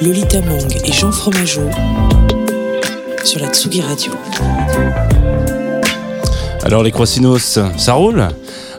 Lolita Mang et Jean Fromageau sur la Tsugi Radio. Alors les croissinos, ça roule?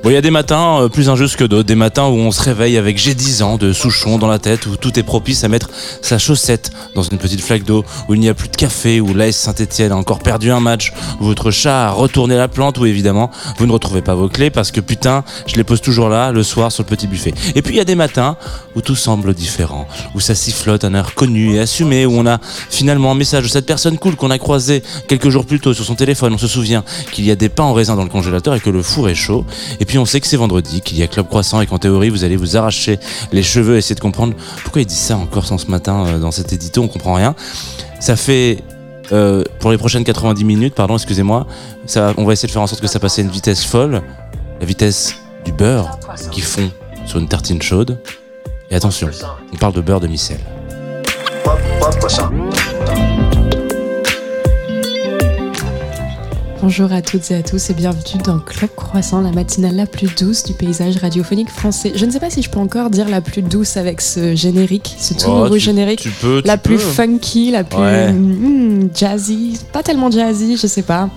Bon, il y a des matins euh, plus injustes que d'autres, des matins où on se réveille avec j'ai 10 ans de Souchon dans la tête, où tout est propice à mettre sa chaussette dans une petite flaque d'eau, où il n'y a plus de café, où l'AS Saint-Etienne a encore perdu un match, où votre chat a retourné la plante, où évidemment vous ne retrouvez pas vos clés parce que putain, je les pose toujours là le soir sur le petit buffet. Et puis il y a des matins où tout semble différent, où ça sifflote un air connu et assumé, où on a finalement un message de cette personne cool qu'on a croisé quelques jours plus tôt sur son téléphone, on se souvient qu'il y a des pains en raisin dans le congélateur et que le four est chaud, puis on sait que c'est vendredi, qu'il y a Club Croissant et qu'en théorie vous allez vous arracher les cheveux, essayer de comprendre pourquoi il dit ça encore sans ce matin euh, dans cet édito, on comprend rien. Ça fait euh, pour les prochaines 90 minutes, pardon, excusez-moi, ça, on va essayer de faire en sorte que ça passe à une vitesse folle, la vitesse du beurre qui fond sur une tartine chaude. Et attention, on parle de beurre de micelle. Bonjour à toutes et à tous et bienvenue dans Club Croissant, la matinale la plus douce du paysage radiophonique français. Je ne sais pas si je peux encore dire la plus douce avec ce générique, ce tout Oh, nouveau tu- générique. Tu peux, La plus funky, la plus Ouais. mm, jazzy, pas tellement jazzy, je sais pas.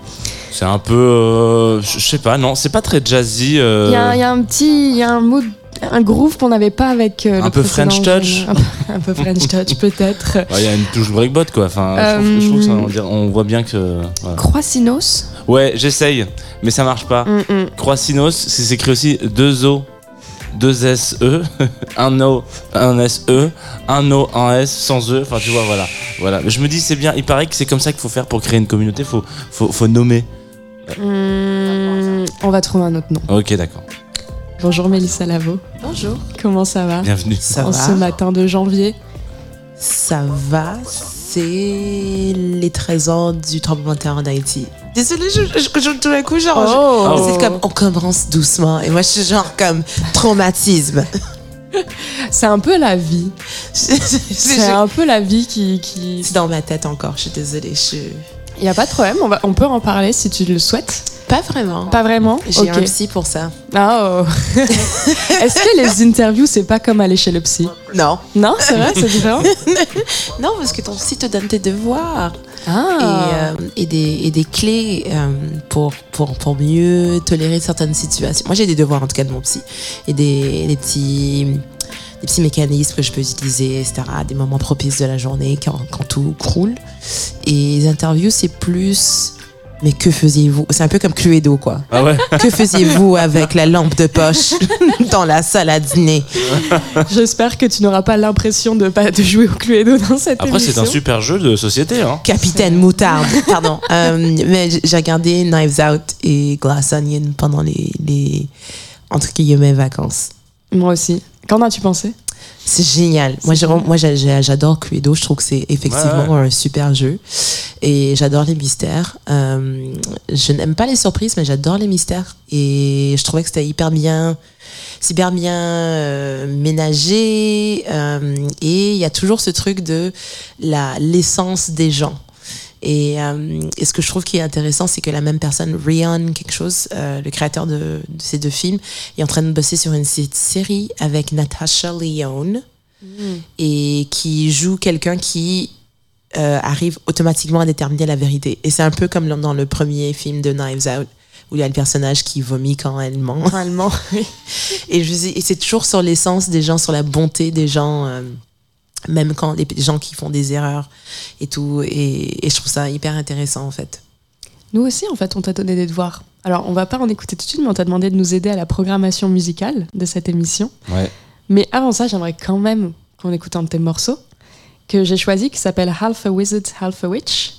C'est un peu, euh, je sais pas, non, c'est pas très jazzy. euh, Il y, y a un petit, il y a un mood, un groove qu'on n'avait pas avec euh, Un le peu French touch. Un peu, un peu French touch peut-être. ouais, Il y a une touche breakbot quoi. Enfin, je trouve- je trouve que ça, on, voit bien que. voilà. Croissinos. Ouais, j'essaye, mais ça marche pas. Mm, mm. Croissinos, c'est s'écrit aussi deux O, deux S E, un O, un S E, un O, un S sans E. Enfin, tu vois, voilà, voilà. Mais je me dis c'est bien. Il paraît que c'est comme ça qu'il faut faire pour créer une communauté. Faut, faut, faut nommer. Mm, on va trouver un autre nom. Ok, d'accord. Bonjour Mélissa Lavo. Bonjour. Comment ça va Bienvenue. Ça en va ce matin de janvier Ça va, c'est les trésors du tremblement de terre en Haïti. Désolée, je, je, je- tout d'un coup, genre, je- Oh. c'est comme on commence doucement et moi je suis genre comme traumatisme. C'est un peu la vie. C'est un peu la vie qui. qui... c'est dans ma tête encore, je suis désolée. Je... Il n'y a pas de problème, on, va, on peut en parler si tu le souhaites. Pas vraiment. Pas vraiment J'ai Ok. un psy pour ça. Oh. Est-ce que les interviews, c'est pas comme aller chez le psy Non. Non, c'est vrai, c'est différent Non, parce que ton psy te donne tes devoirs Ah et, euh, et, des, et des clés euh, pour, pour, pour mieux tolérer certaines situations. Moi, j'ai des devoirs en tout cas de mon psy et des, des petits des petits mécanismes que je peux utiliser, etc. à Des moments propices de la journée quand, quand tout croule. Et les interviews, c'est plus. Mais que faisiez-vous? C'est un peu comme Cluedo, quoi. Ah ouais? Que faisiez-vous avec la lampe de poche dans la salle à dîner? J'espère que tu n'auras pas l'impression de pas de jouer au Cluedo dans cette Après, c'est un super jeu de société. Hein. Capitaine Moutarde, pardon. Euh, mais j'ai regardé Knives Out et Glass Onion pendant les, les entre guillemets vacances. Moi aussi. Qu'en as-tu pensé? C'est génial. Moi, j'adore Cluedo. Je trouve que c'est effectivement Ouais, un super jeu. Et j'adore les mystères. Euh, je n'aime pas les surprises, mais j'adore les mystères. Et je trouvais que c'était hyper bien, super bien euh, ménagé. euh, et il y a toujours ce truc de la l'essence des gens. Et, euh, et ce que je trouve qui est intéressant, c'est que la même personne, Rion quelque chose, euh, le créateur de, de ces deux films, est en train de bosser sur une sé- série avec Natasha Lyonne et qui joue quelqu'un qui euh, arrive automatiquement à déterminer la vérité. Et c'est un peu comme dans le premier film de Knives Out, où il y a le personnage qui vomit quand elle ment. Normalement, oui. Et, je sais- et c'est toujours sur l'essence des gens, sur la bonté des gens, euh, même quand les gens qui font des erreurs et tout. Et, et je trouve ça hyper intéressant en fait. Nous aussi, en fait, on t'a donné des devoirs. Alors, on va pas en écouter tout de suite, mais on t'a demandé de nous aider à la programmation musicale de cette émission. Ouais. Mais avant ça, j'aimerais quand même qu'on écoute un de tes morceaux que j'ai choisi, qui s'appelle Half a Wizard, Half a Witch,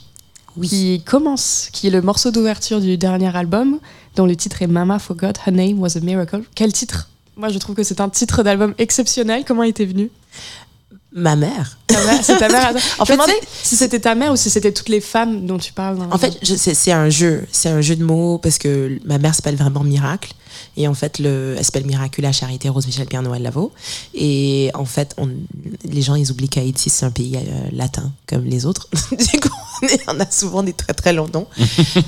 qui commence, qui est le morceau d'ouverture du dernier album, dont le titre est Mama Forgot Her Name Was a Miracle. Quel titre? Moi, je trouve que c'est un titre d'album exceptionnel. Comment il était venu? Ma mère. C'est ta mère. En En fait, si c'était ta mère ou si c'était toutes les femmes dont tu parles. dans- En fait, c'est c'est un jeu. C'est un jeu de mots parce que ma mère s'appelle vraiment Miracle. Et en fait, le, elle s'appelle Miracula Charité Rose Michel Pierre Noël Lavaux. Et en fait, on, les gens, ils oublient qu'Haïti, c'est un pays euh, latin comme les autres. du coup, on, est- on a souvent des très très longs noms.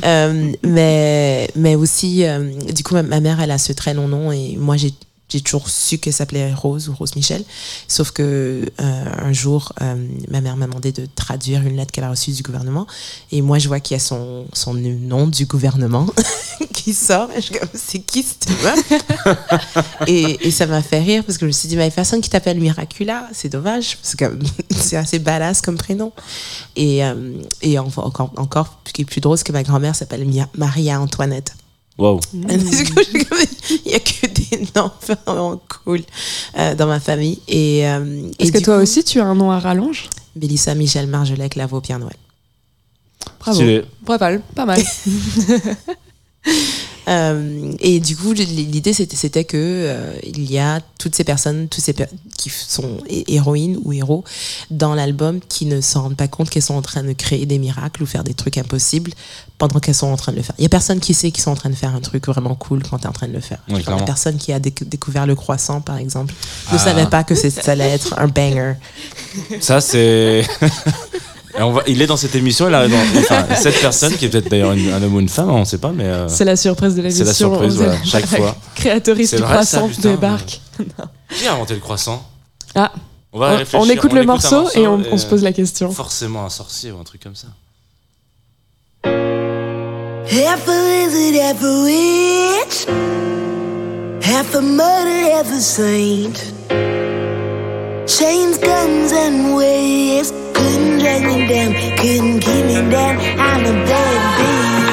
Euh, mais, mais aussi, euh, du coup, ma, ma mère, elle a ce très long nom. Et moi, j'ai j'ai toujours su qu'elle s'appelait Rose ou Rose Michel. Sauf que euh, un jour, euh, ma mère m'a demandé de traduire une lettre qu'elle a reçue du gouvernement. Et moi, je vois qu'il y a son, son nom du gouvernement qui sort. Et je suis comme, c'est qui cette et, et ça m'a fait rire parce que je me suis dit, mais personne qui t'appelle Miracula, c'est dommage. Parce que c'est assez badass comme prénom. Et, euh, et en- encore, encore, ce qui est plus drôle, c'est que ma grand-mère s'appelle Maria-Antoinette. Waouh. Du Il y a que des noms vraiment cool euh, dans ma famille. Et, euh, Est-ce que toi coup, aussi, tu as un nom à rallonge? Mélissa Michel Marjolec Lavaux Pierre Noël. Bravo. Pas mal, pas mal. Euh, et du coup, l'idée c'était c'était que euh, il y a toutes ces personnes, toutes ces per- qui sont hé- héroïnes ou héros dans l'album qui ne s'en rendent pas compte qu'elles sont en train de créer des miracles ou faire des trucs impossibles pendant qu'elles sont en train de le faire. Il y a personne qui sait qu'ils sont en train de faire un truc vraiment cool quand tu es en train de le faire. Oui, la personne qui a déc- découvert le croissant par exemple ne Ah. savait pas que c'est- ça allait être un banger. Ça, c'est. Et on va- Il est dans cette émission, il arrive dans... enfin, cette personne, qui est peut-être d'ailleurs un homme ou une femme, on ne sait pas, mais. euh, C'est la surprise de C'est la l'émission. surprise, On voilà, chaque la fois. Créatrice C'est du vrai, ça, croissant putain, débarque. Qui a inventé le croissant? Ah, On va on, réfléchir, on écoute le un morceau, et on, on se pose la question. Forcément un sorcier ou un truc comme ça. Half a lizard, half a witch. Half a murder, half a saint. Chains, guns, and waves. Couldn't drag me down, couldn't keep me down. I'm a bad bitch.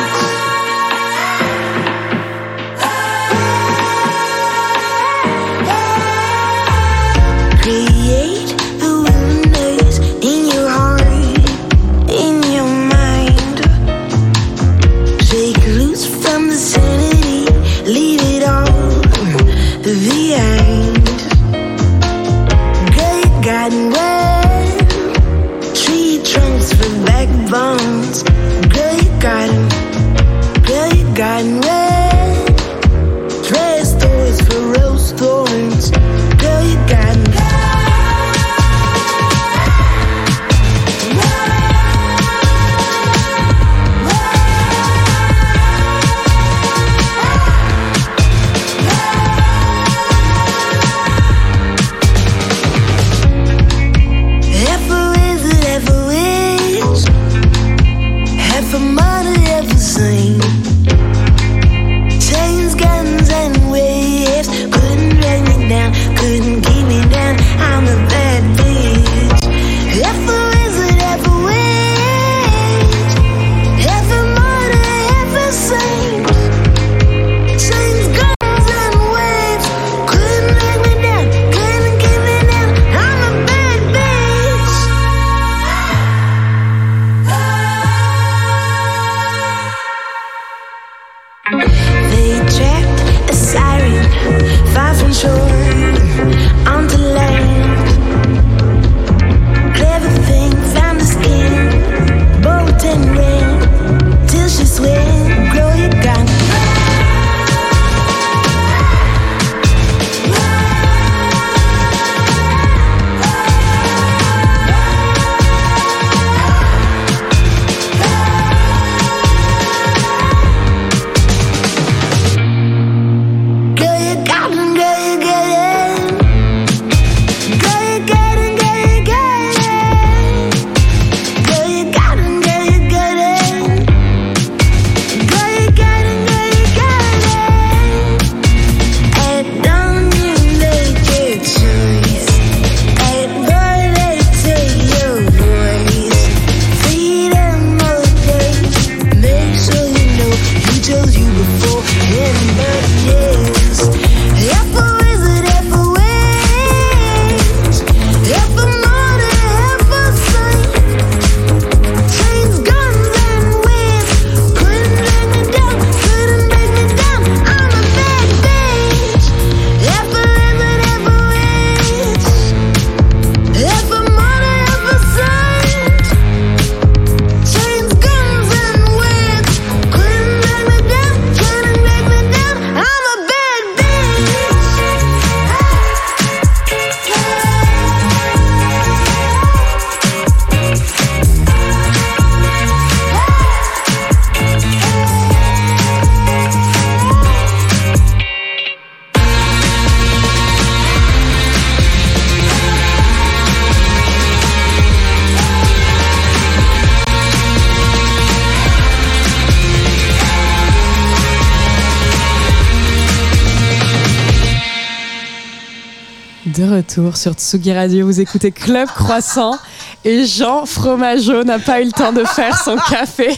Retour sur Tsugi Radio, vous écoutez Club Croissant et Jean Fromageau n'a pas eu le temps de faire son café.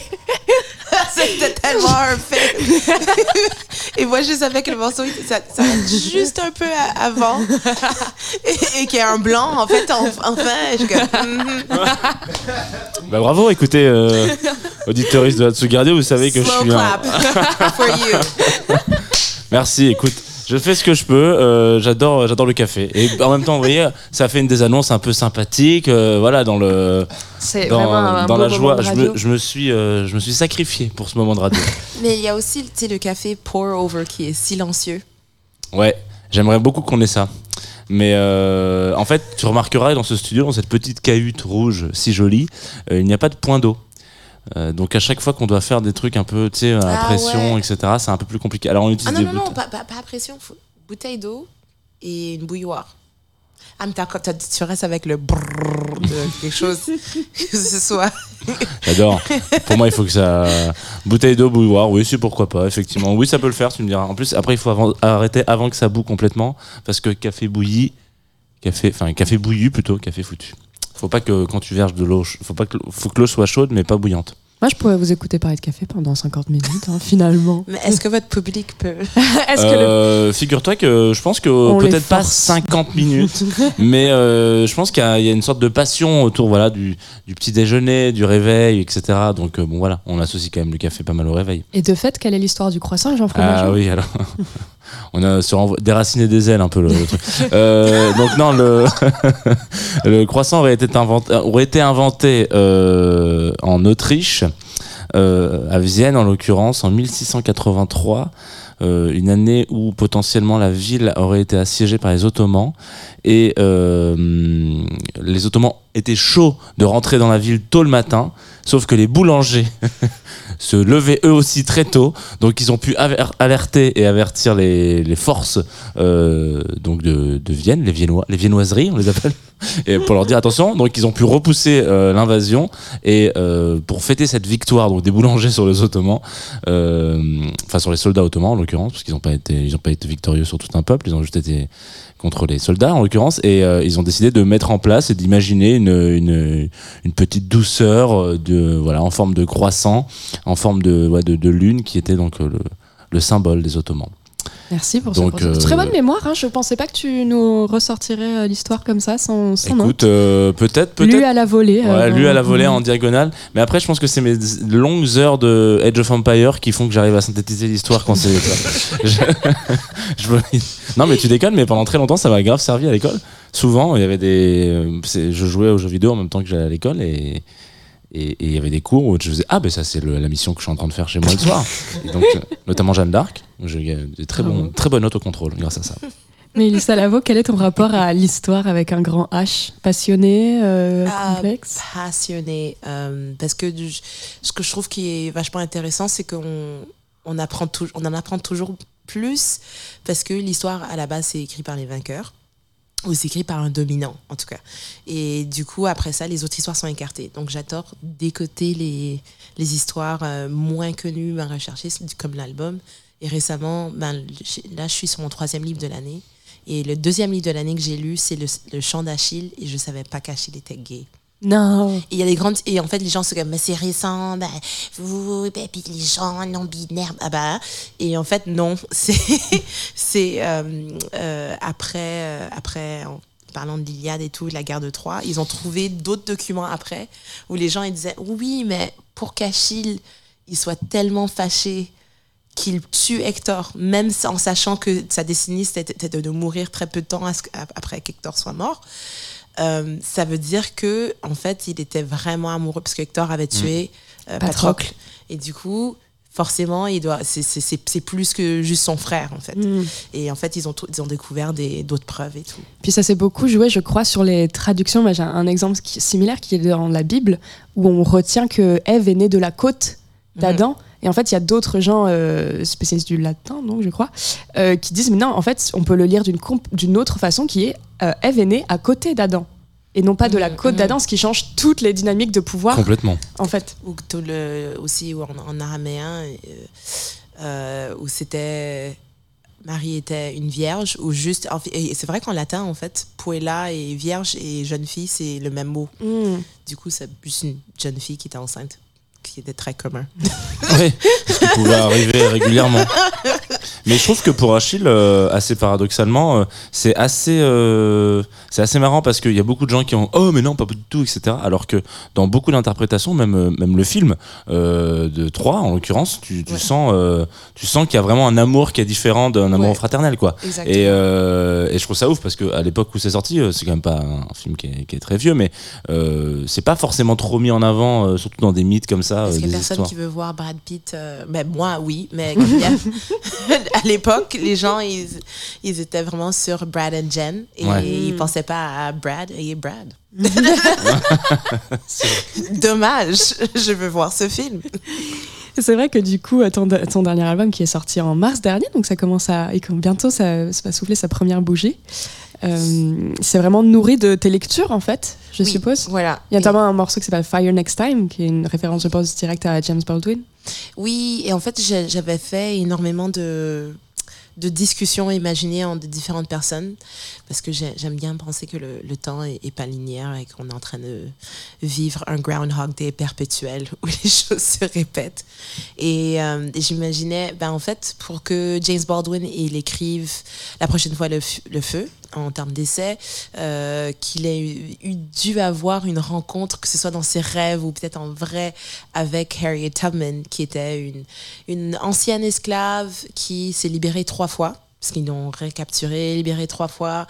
C'était tellement un fait. et moi, je savais que le morceau, ça, ça juste un peu à- avant. et et qu'il y a un blanc, en fait, en- enfin. Je suis comme, mhm. Bah bravo, écoutez, euh, auditeuriste de Hatsugi Radio, vous savez que je Slow suis un... clap for you. Merci, écoute, je fais ce que je peux, euh, j'adore, j'adore le café. Et en même temps, vous voyez, ça fait une des annonces un peu sympathiques, euh, voilà, dans le, dans, un, la joie. Je me, je me suis, euh, je me suis sacrifié pour ce moment de radio. Mais il y a aussi, tu sais, le café pour over qui est silencieux. Ouais, j'aimerais beaucoup qu'on ait ça. Mais en fait, tu remarqueras dans ce studio, dans cette petite cahute rouge si jolie, il n'y a pas de point d'eau. Euh, donc à chaque fois qu'on doit faire des trucs un peu, tu sais, à Ah pression, ouais. etc., c'est un peu plus compliqué. Alors on utilise Ah non, des non, non, pas, pas, pas à pression. faut- bouteille d'eau et une bouilloire. Ah, mais t'as- t'as- tu restes avec le brrrr de quelque chose. que ce soit. J'adore. Pour moi, il faut que ça. Bouteille d'eau, bouilloire, oui, c'est pourquoi pas, effectivement. Oui, ça peut le faire, tu me diras. En plus, après, il faut avant- arrêter avant que ça boue complètement, parce que café bouilli, café, enfin, café bouillu plutôt, café foutu. Faut pas que quand tu verges de l'eau, faut pas que, faut que l'eau soit chaude, mais pas bouillante. Moi, je pourrais vous écouter parler de café pendant 50 minutes, hein, finalement. Mais est-ce que votre public peut. Le... Euh, Figure-toi que je pense que On les peut-être pas force. 50 minutes, mais euh, je pense qu'il y, a il y a une sorte de passion autour voilà du, du petit déjeuner, du réveil, etc. Donc euh, bon voilà, on associe quand même le café pas mal au réveil. Et de fait, quelle est l'histoire du croissant, Jean Fromageau Ah oui, alors. On a sur déraciner des ailes un peu le, le truc. Euh, donc non, le, le croissant aurait été inventé, aurait été inventé euh, en Autriche, euh, à Vienne en l'occurrence, en 1683. euh, une année où potentiellement la ville aurait été assiégée par les Ottomans et euh, les Ottomans étaient chauds de rentrer dans la ville tôt le matin, sauf que les boulangers se levaient eux aussi très tôt, donc ils ont pu alerter et avertir les, forces euh, donc de, Vienne, les Viennois, les viennoiseries on les appelle, pour leur dire attention, donc ils ont pu repousser euh, l'invasion et euh, pour fêter cette victoire donc des boulangers sur les Ottomans, enfin sur les soldats ottomans en l'occurrence, parce qu'ils n'ont pas été victorieux sur tout un peuple, ils ont juste été contre les soldats en l'occurrence et euh, ils ont décidé de mettre en place et d'imaginer une, petite douceur euh, en forme de croissant en forme de, de, lune qui était donc euh, le symbole des Ottomans. Merci pour Donc, ce euh, Très bonne mémoire, hein. je pensais pas que tu nous ressortirais euh, l'histoire comme ça, sans, sans nom. Écoute, euh, peut-être, Lu peut-être. à la volée. Ouais, euh, lu à la volée en diagonale. Mais après, je pense que c'est mes longues heures de Age of Empire qui font que j'arrive à synthétiser l'histoire quand c'est. je, je me- Non, mais tu déconnes, mais pendant très longtemps, ça m'a grave servi à l'école. Souvent, il y avait des. euh, Je jouais aux jeux vidéo en même temps que j'allais à l'école et. Et il y avait des cours où je faisais Ah, ben ça, c'est la mission que je suis en train de faire chez moi le soir. Et donc, euh, notamment Jeanne d'Arc. J'ai eu des très, bons, très bonnes autocontrôle grâce à ça. Mais Elissa Lavo, quel est ton rapport à l'histoire avec un grand H? Passionné, euh, Ah, complexe? passionné euh, parce que du- ce que je trouve qui est vachement intéressant c'est qu'on on apprend on en apprend toujours plus parce que l'histoire à la base c'est écrit par les vainqueurs ou c'est écrit par un dominant en tout cas. Et du coup après ça les autres histoires sont écartées. Donc j'adore décoter les histoires euh, moins connues moins recherchées comme l'album. Et récemment ben, là je suis sur mon troisième livre de l'année. Et le deuxième livre de l'année que j'ai lu c'est le, chant d'Achille. Et je savais pas qu'Achille était gay Non. et il y a des grandes et en fait les gens se comme mais c'est récent ben vous ben, puis les gens non binaires ah bah et en fait non c'est c'est euh, euh, après euh, après en parlant de l'Iliade et tout de la guerre de Troie ils ont trouvé d'autres documents après où les gens ils disaient oui mais pour qu'Achille il soit tellement fâché qu'il tue Hector, même en sachant que sa destinée c'était de mourir très peu de temps après qu'Hector soit mort. Euh, ça veut dire que en fait, il était vraiment amoureux parce que Hector avait tué euh, Patrocle. Et du coup, forcément, il doit. C'est- C'est c'est- c'est plus que juste son frère en fait. Mm. Et en fait, ils ont tout- ils ont découvert des d'autres preuves et tout. Puis ça s'est beaucoup joué, je crois, sur les traductions. Moi, J'ai un exemple qui- similaire qui est dans la Bible, où on retient que Ève est née de la côte d'Adam. Et en fait, il y a d'autres gens euh, spécialistes du latin, donc je crois, euh, qui disent mais non, en fait, on peut le lire d'une autre façon, qui est euh, Ève est née à côté d'Adam. Et non pas de la Mhm, côte mhm. d'Adam, ce qui change toutes les dynamiques de pouvoir, Complètement. en fait. Ou tout le, aussi ou en, en araméen, euh, où c'était. Marie était une vierge ou juste. c'est vrai qu'en latin, en fait, puella et vierge et jeune fille, c'est le même mot. Mm. Du coup, c'est plus une jeune fille qui était enceinte, qui était très commun. Oui, ce qui pouvait arriver régulièrement. Mais je trouve que pour Achille, euh, assez paradoxalement, euh, c'est assez, euh, c'est assez marrant parce qu'il y a beaucoup de gens qui ont oh mais non pas du tout etc. Alors que dans beaucoup d'interprétations, même même le film de Troie en l'occurrence, tu, tu Ouais. sens tu sens qu'il y a vraiment un amour qui est différent d'un amour Ouais. fraternel quoi. Et, et je trouve ça ouf parce que à l'époque où c'est sorti, c'est quand même pas un film qui est, qui est très vieux, mais c'est pas forcément trop mis en avant, surtout dans des mythes comme ça, Est-ce euh, qu'il y des a personne histoires. qui veut voir Brad Pitt euh, ben, Moi, oui, mais a- à l'époque, les gens, ils, ils étaient vraiment sur Brad and Jen et Ouais. ils pensaient pas à Brad et Brad. Dommage, je veux voir ce film. C'est vrai que du coup, ton, ton dernier album qui est sorti en mars dernier, donc ça commence à. Et bientôt, ça, ça va souffler sa première bougie. Euh, c'est vraiment nourri de tes lectures, en fait, je Oui, suppose. Voilà. Il y a notamment un morceau qui s'appelle Fire Next Time, qui est une référence, je pense, directe à James Baldwin. Oui, et en fait, j'avais fait énormément de, de discussions imaginées entre différentes personnes, parce que j'ai- j'aime bien penser que le, le temps est, est pas linéaire et qu'on est en train de vivre un Groundhog Day perpétuel où les choses se répètent. Et, euh, et j'imaginais, ben, en fait, pour que James Baldwin il écrive la prochaine fois le feu, en termes d'essai, euh, qu'il ait eu, eu dû avoir une rencontre, que ce soit dans ses rêves ou peut-être en vrai, avec Harriet Tubman, qui était une, une ancienne esclave qui s'est libérée trois fois. Parce qu'ils l'ont recapturée, libérée trois fois,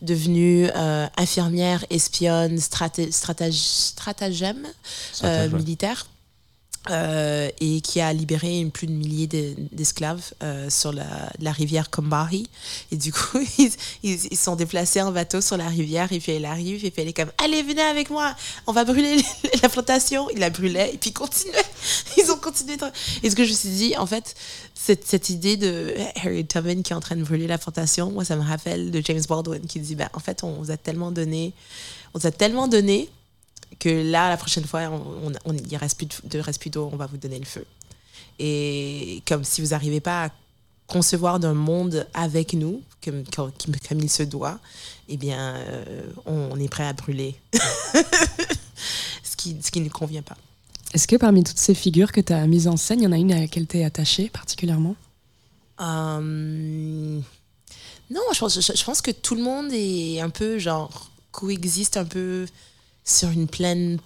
devenue euh, infirmière, espionne, straté- stratège- stratagème euh, ouais. militaire. Euh, et qui a libéré plus de milliers de- d'esclaves euh, sur la, rivière Combahee. Et du coup, ils, ils, sont déplacés en bateau sur la rivière, et puis elle arrive, et puis elle est comme Allez, venez avec moi, on va brûler la plantation. Il la brûlait, et puis ils continuaient. Ils ont continué. Et ce que je me suis dit, en fait, cette, idée de Harriet Tubman qui est en train de brûler la plantation, moi, ça me rappelle de James Baldwin qui dit ben, En fait, on vous a tellement donné, on vous a tellement donné que là, la prochaine fois, on, il ne reste plus de, de- reste plus d'eau, on va vous donner le feu. Et comme si vous n'arrivez pas à concevoir d'un monde avec nous, comme, comme, comme il se doit, eh bien, euh, on, on est prêt à brûler. ce qui ce qui ne convient pas. Est-ce que parmi toutes ces figures que tu as mises en scène, il y en a une à laquelle tu es attachée particulièrement? Euh, non, je pense, je, je pense que tout le monde est un peu genre coexiste un peu sur une plaine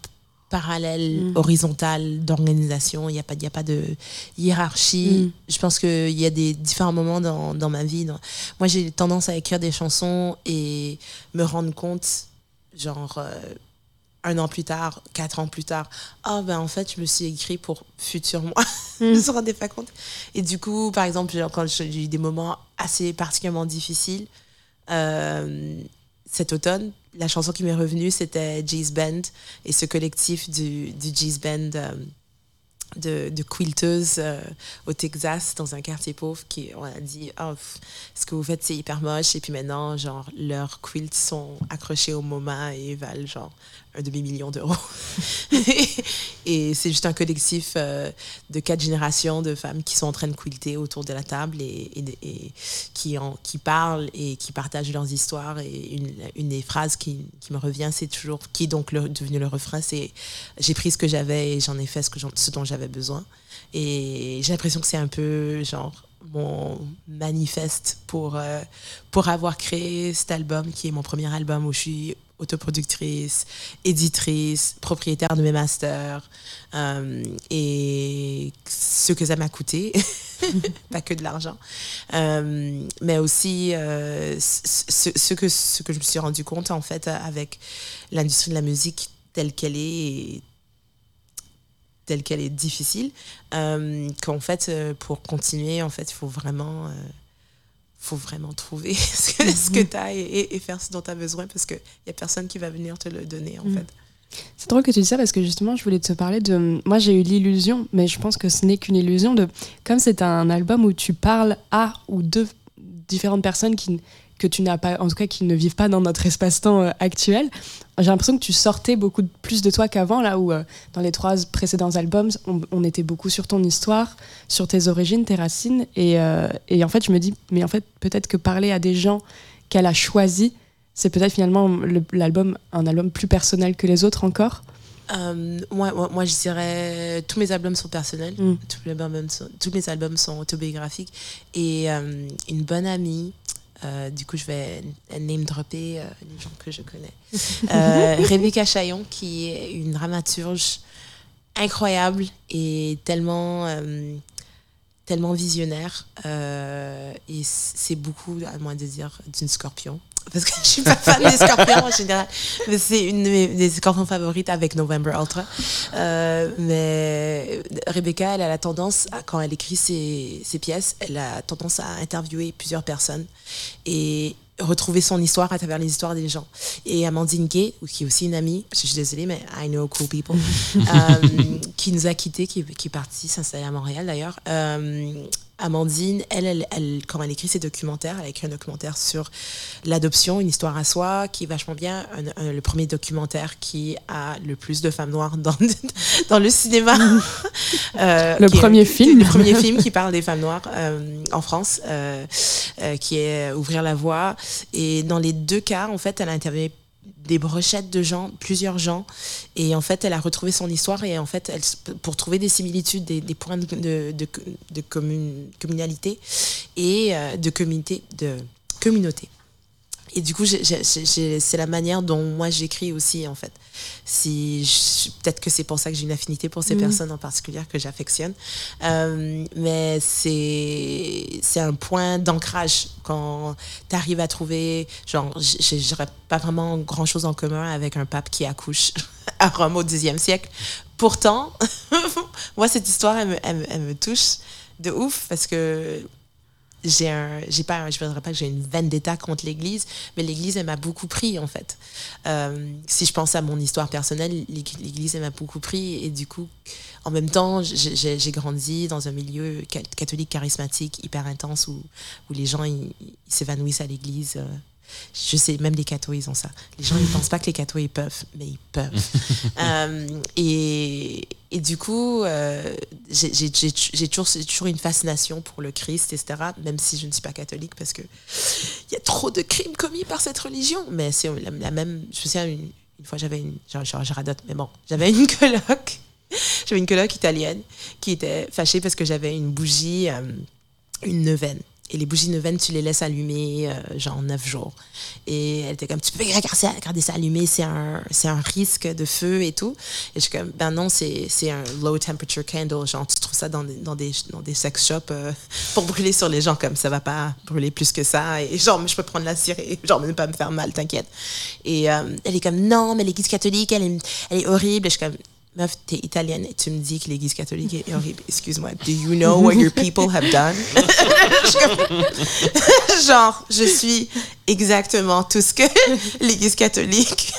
parallèle, Mm. horizontale d'organisation. Il n'y a, pas- y a pas de hiérarchie. Mm. Je pense qu'il y a des différents moments dans, dans ma vie. dans- Moi, j'ai tendance à écrire des chansons et me rendre compte, genre, euh, un an plus tard, quatre ans plus tard, ah ben en fait, je me suis écrit pour futur moi. je me Mm. rendais pas compte. Et du coup, par exemple, quand j'ai eu des moments assez particulièrement difficiles, euh, cet automne, la chanson qui m'est revenue, c'était G's Band et ce collectif du, du Band euh, de, quilteuses euh, au Texas, dans un quartier pauvre, qui on a dit oh, ce que vous faites, c'est hyper moche. Et puis maintenant, genre, leurs quilts sont accrochés au MoMA et valent genre un demi-million d'euros. et c'est juste un collectif euh, de quatre générations de femmes qui sont en train de quilter autour de la table et, qui, en, qui parlent et qui partagent leurs histoires. Et une, une des phrases qui, qui me revient, c'est toujours, qui est donc devenu le refrain, c'est j'ai pris ce que j'avais et j'en ai fait ce, que ce dont j'avais besoin. Et j'ai l'impression que c'est un peu genre mon manifeste pour, euh, pour avoir créé cet album qui est mon premier album où je suis autoproductrice, éditrice, propriétaire de mes masters euh, et ce que ça m'a coûté, pas que de l'argent, Euh, mais aussi euh, ce, que, ce que je me suis rendu compte en fait avec l'industrie de la musique telle qu'elle est telle qu'elle est difficile, qu'en fait, pour continuer, en fait, il faut vraiment, faut vraiment trouver ce que, ce que tu as et, et- et faire ce dont tu as besoin parce qu'il n'y a personne qui va venir te le donner, en Mm. fait. C'est drôle que tu dis ça parce que justement, je voulais te parler de. Moi, j'ai eu l'illusion, mais je pense que ce n'est qu'une illusion de. Comme c'est un album où tu parles à ou de différentes personnes qui, que tu n'as pas, en tout cas, qui ne vivent pas dans notre espace-temps euh, actuel. J'ai l'impression que tu sortais beaucoup plus de toi qu'avant, là où euh, dans les trois précédents albums, on, on était beaucoup sur ton histoire, sur tes origines, tes racines. Et, euh, et en fait, je me dis, mais en fait, peut-être que parler à des gens qu'elle a choisis, c'est peut-être finalement le- l'album, un album plus personnel que les autres encore. Euh, moi, moi, moi, je dirais tous mes albums sont personnels, Mm. tous, mes albums sont, tous mes albums sont autobiographiques. Et euh, une bonne amie, euh, du coup, je vais name dropper euh, les gens que je connais. Euh, Rebecca Chaillon, qui est une dramaturge incroyable et tellement, tellement visionnaire. Et c'est beaucoup, à moins de dire, d'une scorpion. Parce que je suis pas fan des scorpions en général. Mais c'est une de mes des scorpions favorites avec November Ultra. Euh, mais Rebecca, elle a la tendance, à, quand elle écrit ses, ses pièces, elle a tendance à interviewer plusieurs personnes et retrouver son histoire à travers les histoires des gens. Et Amandine Gay, qui est aussi une amie, je suis désolée, mais I know cool people, euh, qui nous a quittés, qui, qui est partie s'installer à Montréal d'ailleurs. Euh, Amandine, elle, elle, elle, quand elle écrit ses documentaires, elle a écrit un documentaire sur l'adoption, une histoire à soi, qui est vachement bien. Un- un- le premier documentaire qui a le plus de femmes noires dans, dans le cinéma. Euh, Le est- premier film. Le premier film qui parle des femmes noires euh, en France, euh, qui est Ouvrir la voie. Et dans les deux cas, en fait, elle a interviewé des brochettes de gens, plusieurs gens, et en fait, elle a retrouvé son histoire et en fait, pour trouver des similitudes, des, points de, de, de, de commun- communalité et euh, de communauté, de communauté. Et du coup, c'est la manière dont moi j'écris aussi, en fait. Si Peut-être que c'est pour ça que j'ai une affinité pour ces Mhm. personnes en particulier que j'affectionne. Euh, mais c'est un point d'ancrage quand tu arrives à trouver. Genre, j'aurais pas vraiment grand-chose en commun avec un pape qui accouche à Rome au Xe siècle. Pourtant, moi, cette histoire, elle me, elle me- elle me touche de ouf parce que j'ai un j'ai pas je voudrais pas que j'ai une vendetta contre l'église mais l'église m'a beaucoup pris en fait. Euh, si je pense à mon histoire personnelle l'ég- l'église m'a beaucoup pris et du coup en même temps j'ai- grandi dans un milieu ca- catholique charismatique hyper intense où, où les gens s'évanouissent à l'église euh, je sais, même les cathos, ils ont ça. Les gens, ils pensent pas que les cathos, ils peuvent, mais ils peuvent. Euh, et, et du coup, euh, j'ai toujours, toujours une fascination pour le Christ, etc., même si je ne suis pas catholique, parce que il y a trop de crimes commis par cette religion. Mais c'est la, la même. Je me souviens, une, une fois, j'avais une. Je, je- je radote, mais bon, j'avais une coloc. J'avais une coloc italienne qui était fâchée parce que j'avais une bougie, euh, une neuvaine. Et les bougies neuvaines, tu les laisses allumer euh, genre neuf jours. Et elle était comme, tu peux garder ça allumé, c'est un, un risque de feu et tout. Et je suis comme, ben non, c'est, un low temperature candle. Genre, tu trouves ça dans des, dans des, dans des sex shops euh, pour brûler sur les gens, comme ça va pas brûler plus que ça. Et genre, je peux prendre la cire et genre, ne pas me faire mal, t'inquiète. Et euh, elle est comme, non, mais l'église catholique, elle est, elle est horrible. Et je suis comme, meuf, t'es italienne et tu me dis que l'église catholique est horrible. Excuse-moi, do you know what your people have done? Genre, je suis exactement tout ce que l'église catholique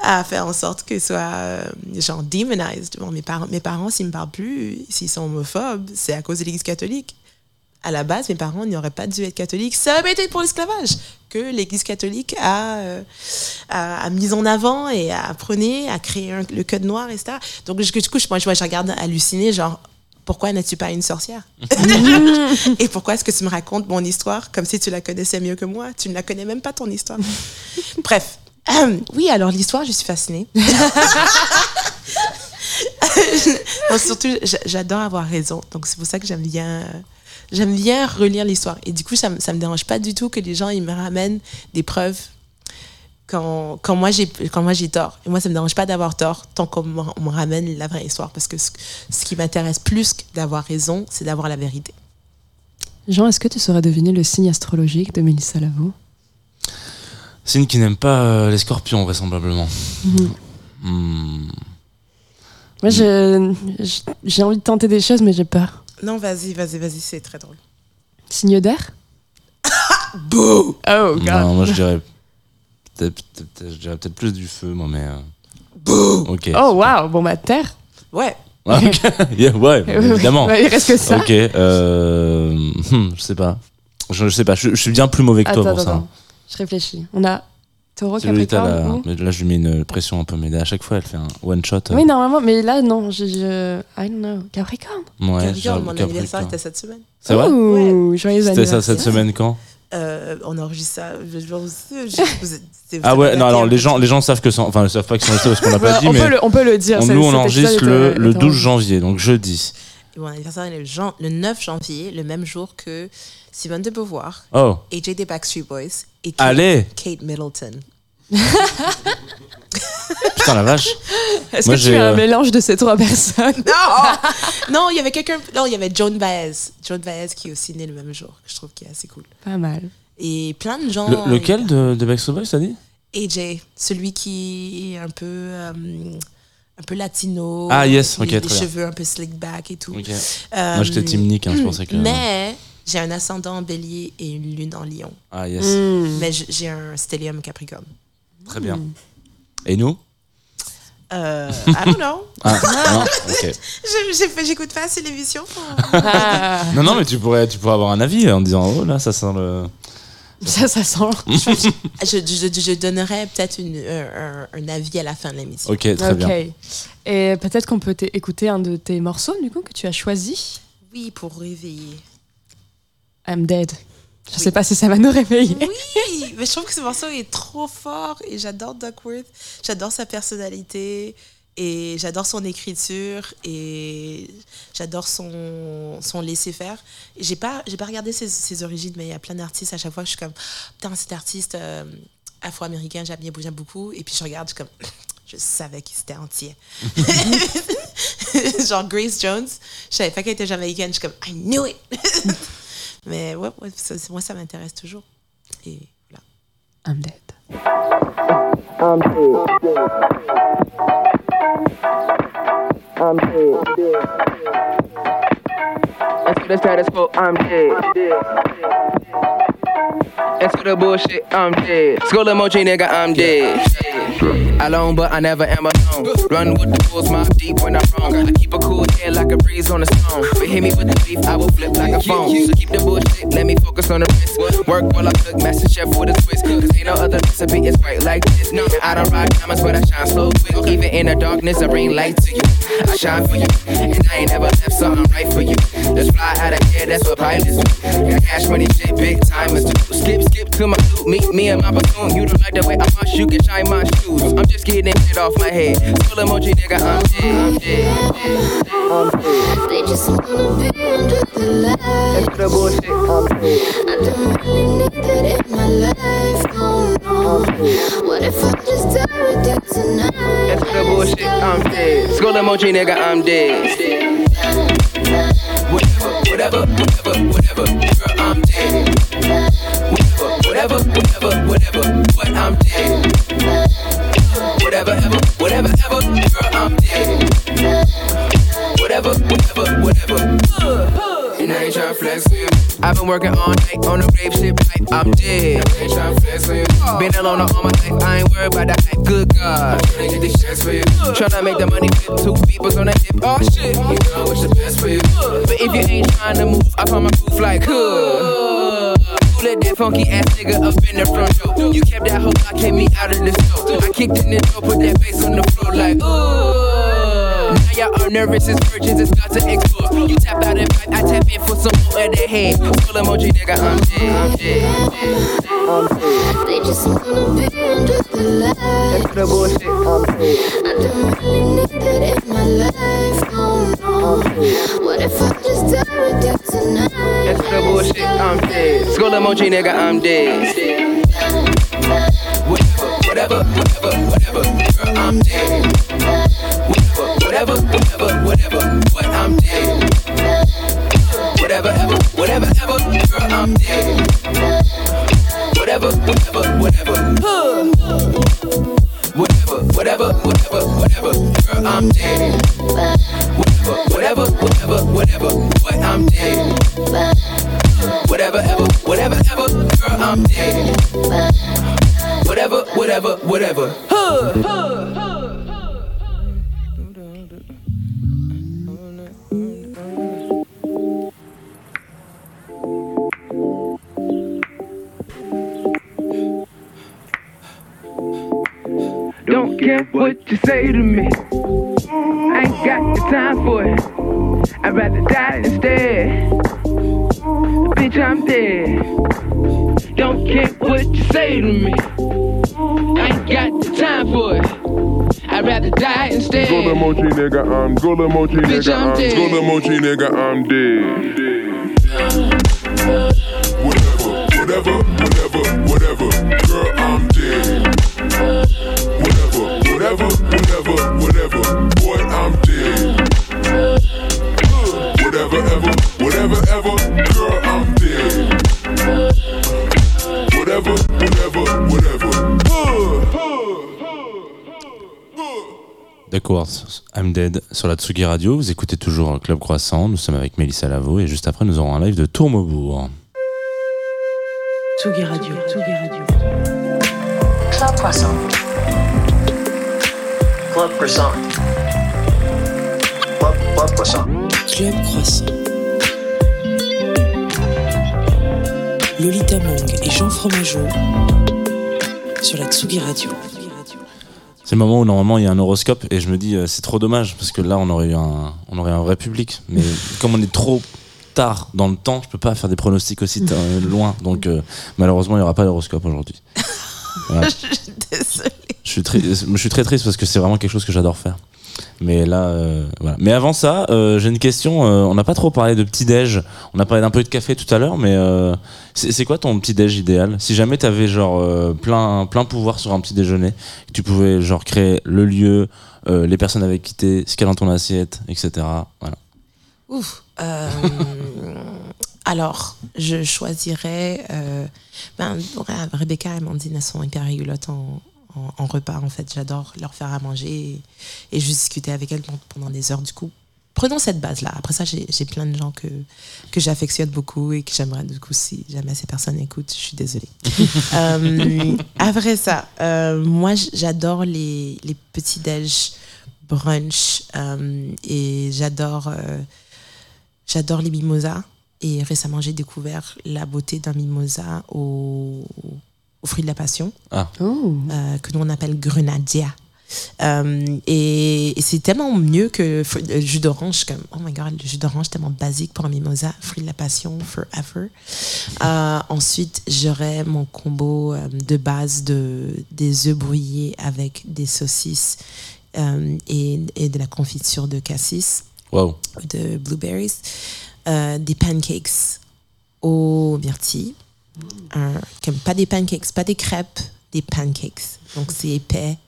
a fait en sorte que soit, euh, genre, demonized. Bon, mes parents, mes parents s'ils me parlent plus, s'ils sont homophobes, c'est à cause de l'église catholique. À la base, mes parents n'auraient pas dû être catholiques. Ça aurait été pour l'esclavage que l'Église catholique a, euh, a, a mis en avant et a prôné, a créé un- le code noir, etc. Donc, je- du coup, je- moi, je, regarde halluciné, genre, pourquoi n'es-tu pas une sorcière? Et pourquoi est-ce que tu me racontes mon histoire comme si tu la connaissais mieux que moi? Tu ne la connais même pas, ton histoire. Bref. Oui, alors l'histoire, je suis fascinée. Non, surtout, j'a- j'adore avoir raison. Donc, c'est pour ça que j'aime bien, euh, j'aime bien relire l'histoire. Et du coup, ça, me- ça me dérange pas du tout que les gens ils me ramènent des preuves quand, quand moi j'ai quand moi j'ai tort. Et moi, ça me dérange pas d'avoir tort tant qu'on me, on me ramène la vraie histoire. Parce que ce, ce qui m'intéresse plus que d'avoir raison, c'est d'avoir la vérité. Jean, est-ce que tu saurais deviner le signe astrologique de Mélissa Lavo Signe qui n'aime pas euh, les scorpions, vraisemblablement. Mhm. Hmm. Moi, j'ai envie de tenter des choses, mais j'ai peur. Non, vas-y, vas-y, vas-y, c'est très drôle. Signe d'air Bouh Oh, Non, moi je dirais peut-être peut-être- peut-être- je dirais peut-être plus du feu, moi, mais. euh, Bouh Ok. Oh, waouh Bon, bah, terre. Ouais. Ah. Yeah, ouais, évidemment. Ouais, il reste que ça. Ok. Euh... hmm, je sais pas. Je, je sais pas. Je, je suis bien plus mauvais que toi Attends, pour ça. attends. Je réfléchis. On a Taureau, Capricorne. là, ou- mais là, je lui mets une pression un peu, mais à chaque fois, elle fait un one shot. euh, Oui, normalement, mais là, non. Je, je... I don't know. Capricorne. Ouais, Capricorne, genre, mon Capricorne. anniversaire était cette semaine. C'est vrai joyeux C'était ça cette semaine quand Euh, on enregistre ça. Je, je- je- vous êtes- c'est- Ah ouais, non, alors les gens, les gens savent que enfin, ils savent pas que c'est parce qu'on l'a pas dit, on, mais peut le, on peut le dire. on- nous on enregistre le, le est en- 12 janvier, donc jeudi. Mon anniversaire est le, jan- le 9 janvier, le même jour que Simone de Beauvoir, Oh, AJ des Backstreet Boys et Kate, allez, Kate Middleton. putain la vache. Est-ce Moi, que tu es un euh, mélange de ces trois personnes? Non Non, il y avait quelqu'un. Non, il y avait Joan Baez. Joan Baez qui est aussi né le même jour, que je trouve qui est assez cool. Pas mal. Et plein de gens. Le- lequel de, de Backstreet Boys, t'as dit? AJ, celui qui est un peu. euh, un peu latino. Ah, yes, ok, Les très cheveux un peu slick back et tout. Euh, Moi j'étais Team Nick, hein, pour ça que. Mais j'ai un ascendant en bélier et une lune en lion. Ah yes, Hmm. Mais j'ai un stellium capricorne. très bien. Et nous? Euh, I don't know. Ah, non, ok. Je- j'ai fait- J'écoute pas assez l'émission. pour- Ah, Non, non, mais tu pourrais, tu pourrais avoir un avis en disant, oh là, ça sent le. Ça, ça sent. je, je, je donnerais peut-être un, avis à la fin de l'émission. Ok, très bien. Et peut-être qu'on peut écouter un de tes morceaux, du coup, que tu as choisi. Oui, pour réveiller. I'm dead. Je Oui. sais pas si ça va nous réveiller. Oui, mais je trouve que ce morceau est trop fort et j'adore Duckworth. J'adore sa personnalité et j'adore son écriture et j'adore son, son laisser-faire. J'ai pas, j'ai pas regardé ses, ses origines, mais il y a plein d'artistes à chaque fois. Je suis comme, putain, cet artiste euh, afro-américain, j'aime bien beaucoup. Et puis je regarde, je suis comme, je savais qu'il était entier. Genre Grace Jones, je savais pas qu'elle était jamaïcaine. Je suis comme, I knew it! Mais ouais, moi, ça m'intéresse toujours. Et voilà. I'm dead. I'm here. I'm here. Into the status quo, I'm dead. Into the bullshit, I'm dead. Skull emoji, nigga, I'm dead. Alone, but I never am alone. Run with the bulls, mob deep when I'm wrong. I keep a cool head like a breeze on a stone. But hit me with the beef, I will flip like a phone. So keep the bullshit, let me focus on the wrist. Work while I cook, master chef with a twist. Cause ain't no other recipe, it's quite like this. And I don't rock diamonds, but I shine so quick. Even in the darkness, I bring light to you. I shine for you, and I ain't never left something right for you. Let's fly out of here, that's what pilots do. Got cash money, shit, big timers do. Skip, skip to my loot, meet me and my platoon. You don't like the way I march, you can shine my shoes. I'm just getting shit off my head. Skull emoji, nigga, I'm dead. I'm dead. They just wanna be under the light. That's the bullshit. I'm dead. I don't really need that in my life. Oh no. What if I just die with you tonight? That's the bullshit. I'm dead. Skull emoji, nigga, I'm dead. Whatever, whatever, whatever, whatever. Girl, I'm dead. Whatever, whatever, whatever, whatever. What I'm dead. Whatever, ever, whatever, ever. Girl, I'm dead. Whatever, whatever, whatever. Uh, I you. I've been working all night on the grave shit pipe. I'm dead. I ain't tryna you. Been alone all my life. I ain't worried about the hype. Good God. I'm tryna get these checks for you. Tryna make the money fit. Two people's on the hip. Oh shit. You know I wish the best for you. But if you ain't trying to move, I find my groove like huh. Who let that funky ass nigga up in the front door? You kept that hoe lock, kept me out of the store. I kicked in the door, put that bass on the floor like, ooh. Now y'all nervous as virgins, it's about to explode. You tap out and pipe, I tap in for some more of that head. Skull emoji, nigga, I'm dead. I'm dead. I'm dead. They just wanna be under the light. That's the bullshit. I'm dead. I don't really need that in my life. Oh no. What if I just die with you tonight? That's the bullshit. I'm dead. Skull emoji, nigga, I'm dead. Whatever, whatever, whatever, whatever. Girl, I'm dead. Whatever, whatever, whatever. What I'm dead. Whatever, ever, whatever, ever. Girl, I'm dead. Whatever, whatever, whatever. Whatever, whatever, whatever, whatever. Girl, I'm dead. Whatever, whatever, whatever, whatever. What I'm dead. Whatever, ever, whatever, ever. Girl, I'm dead. Whatever, whatever, whatever. Don't you say to me. I ain't got the time for it. I'd rather die instead. Bitch, I'm dead. Don't care what you say to me. I ain't got the time for it. I'd rather die instead. Gula mochi nigga, I'm gula mochi nigga, I'm gula mochi nigga, I'm dead. I'm Dead sur la Tsugi Radio. Vous écoutez toujours Club Croissant. Nous sommes avec Mélissa Lavo et juste après, nous aurons un live de Tourmaubourg. Tsugi Radio. Tsugi Radio. Club Croissant. Club Croissant. Club, Club Croissant. Club Croissant. Lolita Mang et Jean Fromageau sur la Tsugi Radio. C'est le moment où normalement il y a un horoscope et je me dis euh, c'est trop dommage parce que là on aurait eu un, on aurait un vrai public. Mais comme on est trop tard dans le temps, je peux pas faire des pronostics aussi ta- loin. Donc euh, malheureusement il y aura pas d'horoscope aujourd'hui. Voilà. Désolée. Je suis très, je suis très triste parce que c'est vraiment quelque chose que j'adore faire. Mais là, euh, voilà. Mais avant ça, euh, j'ai une question. euh, on n'a pas trop parlé de petit déj. On a parlé d'un peu de café tout à l'heure, mais c'est quoi ton petit déj idéal? Si jamais tu avais genre plein, plein pouvoir sur un petit déjeuner, que tu pouvais genre créer le lieu, les personnes avec qui t'es, ce qu'il y a dans ton assiette, etc. Voilà. Ouf. alors, je choisirais. ben, Rebecca et Amandine, elles sont hyper rigolotes en, en, en repas. En fait, j'adore leur faire à manger et, et juste discuter avec elles pendant- des heures. Du coup, prenons cette base-là. Après ça, j'ai plein de gens que, que j'affectionne beaucoup et que j'aimerais, du coup, si jamais ces personnes écoutent, je suis désolée. Euh, après ça, euh, moi, j'adore les, les petits déj brunch euh, et j'adore euh, j'adore les mimosas et récemment j'ai découvert la beauté d'un mimosa au, au fruit de la passion Ah. Oh. euh, que nous on appelle grenadia Euh, et, et c'est tellement mieux que le jus d'orange comme oh my god le jus d'orange tellement basique pour un mimosa fruit de la passion forever euh, ensuite, j'aurais mon combo euh, de base de, des œufs brouillés avec des saucisses euh, et, et de la confiture de cassis, de blueberries, euh, des pancakes au myrtille. Pas des pancakes, pas des crêpes, des pancakes. Donc c'est épais,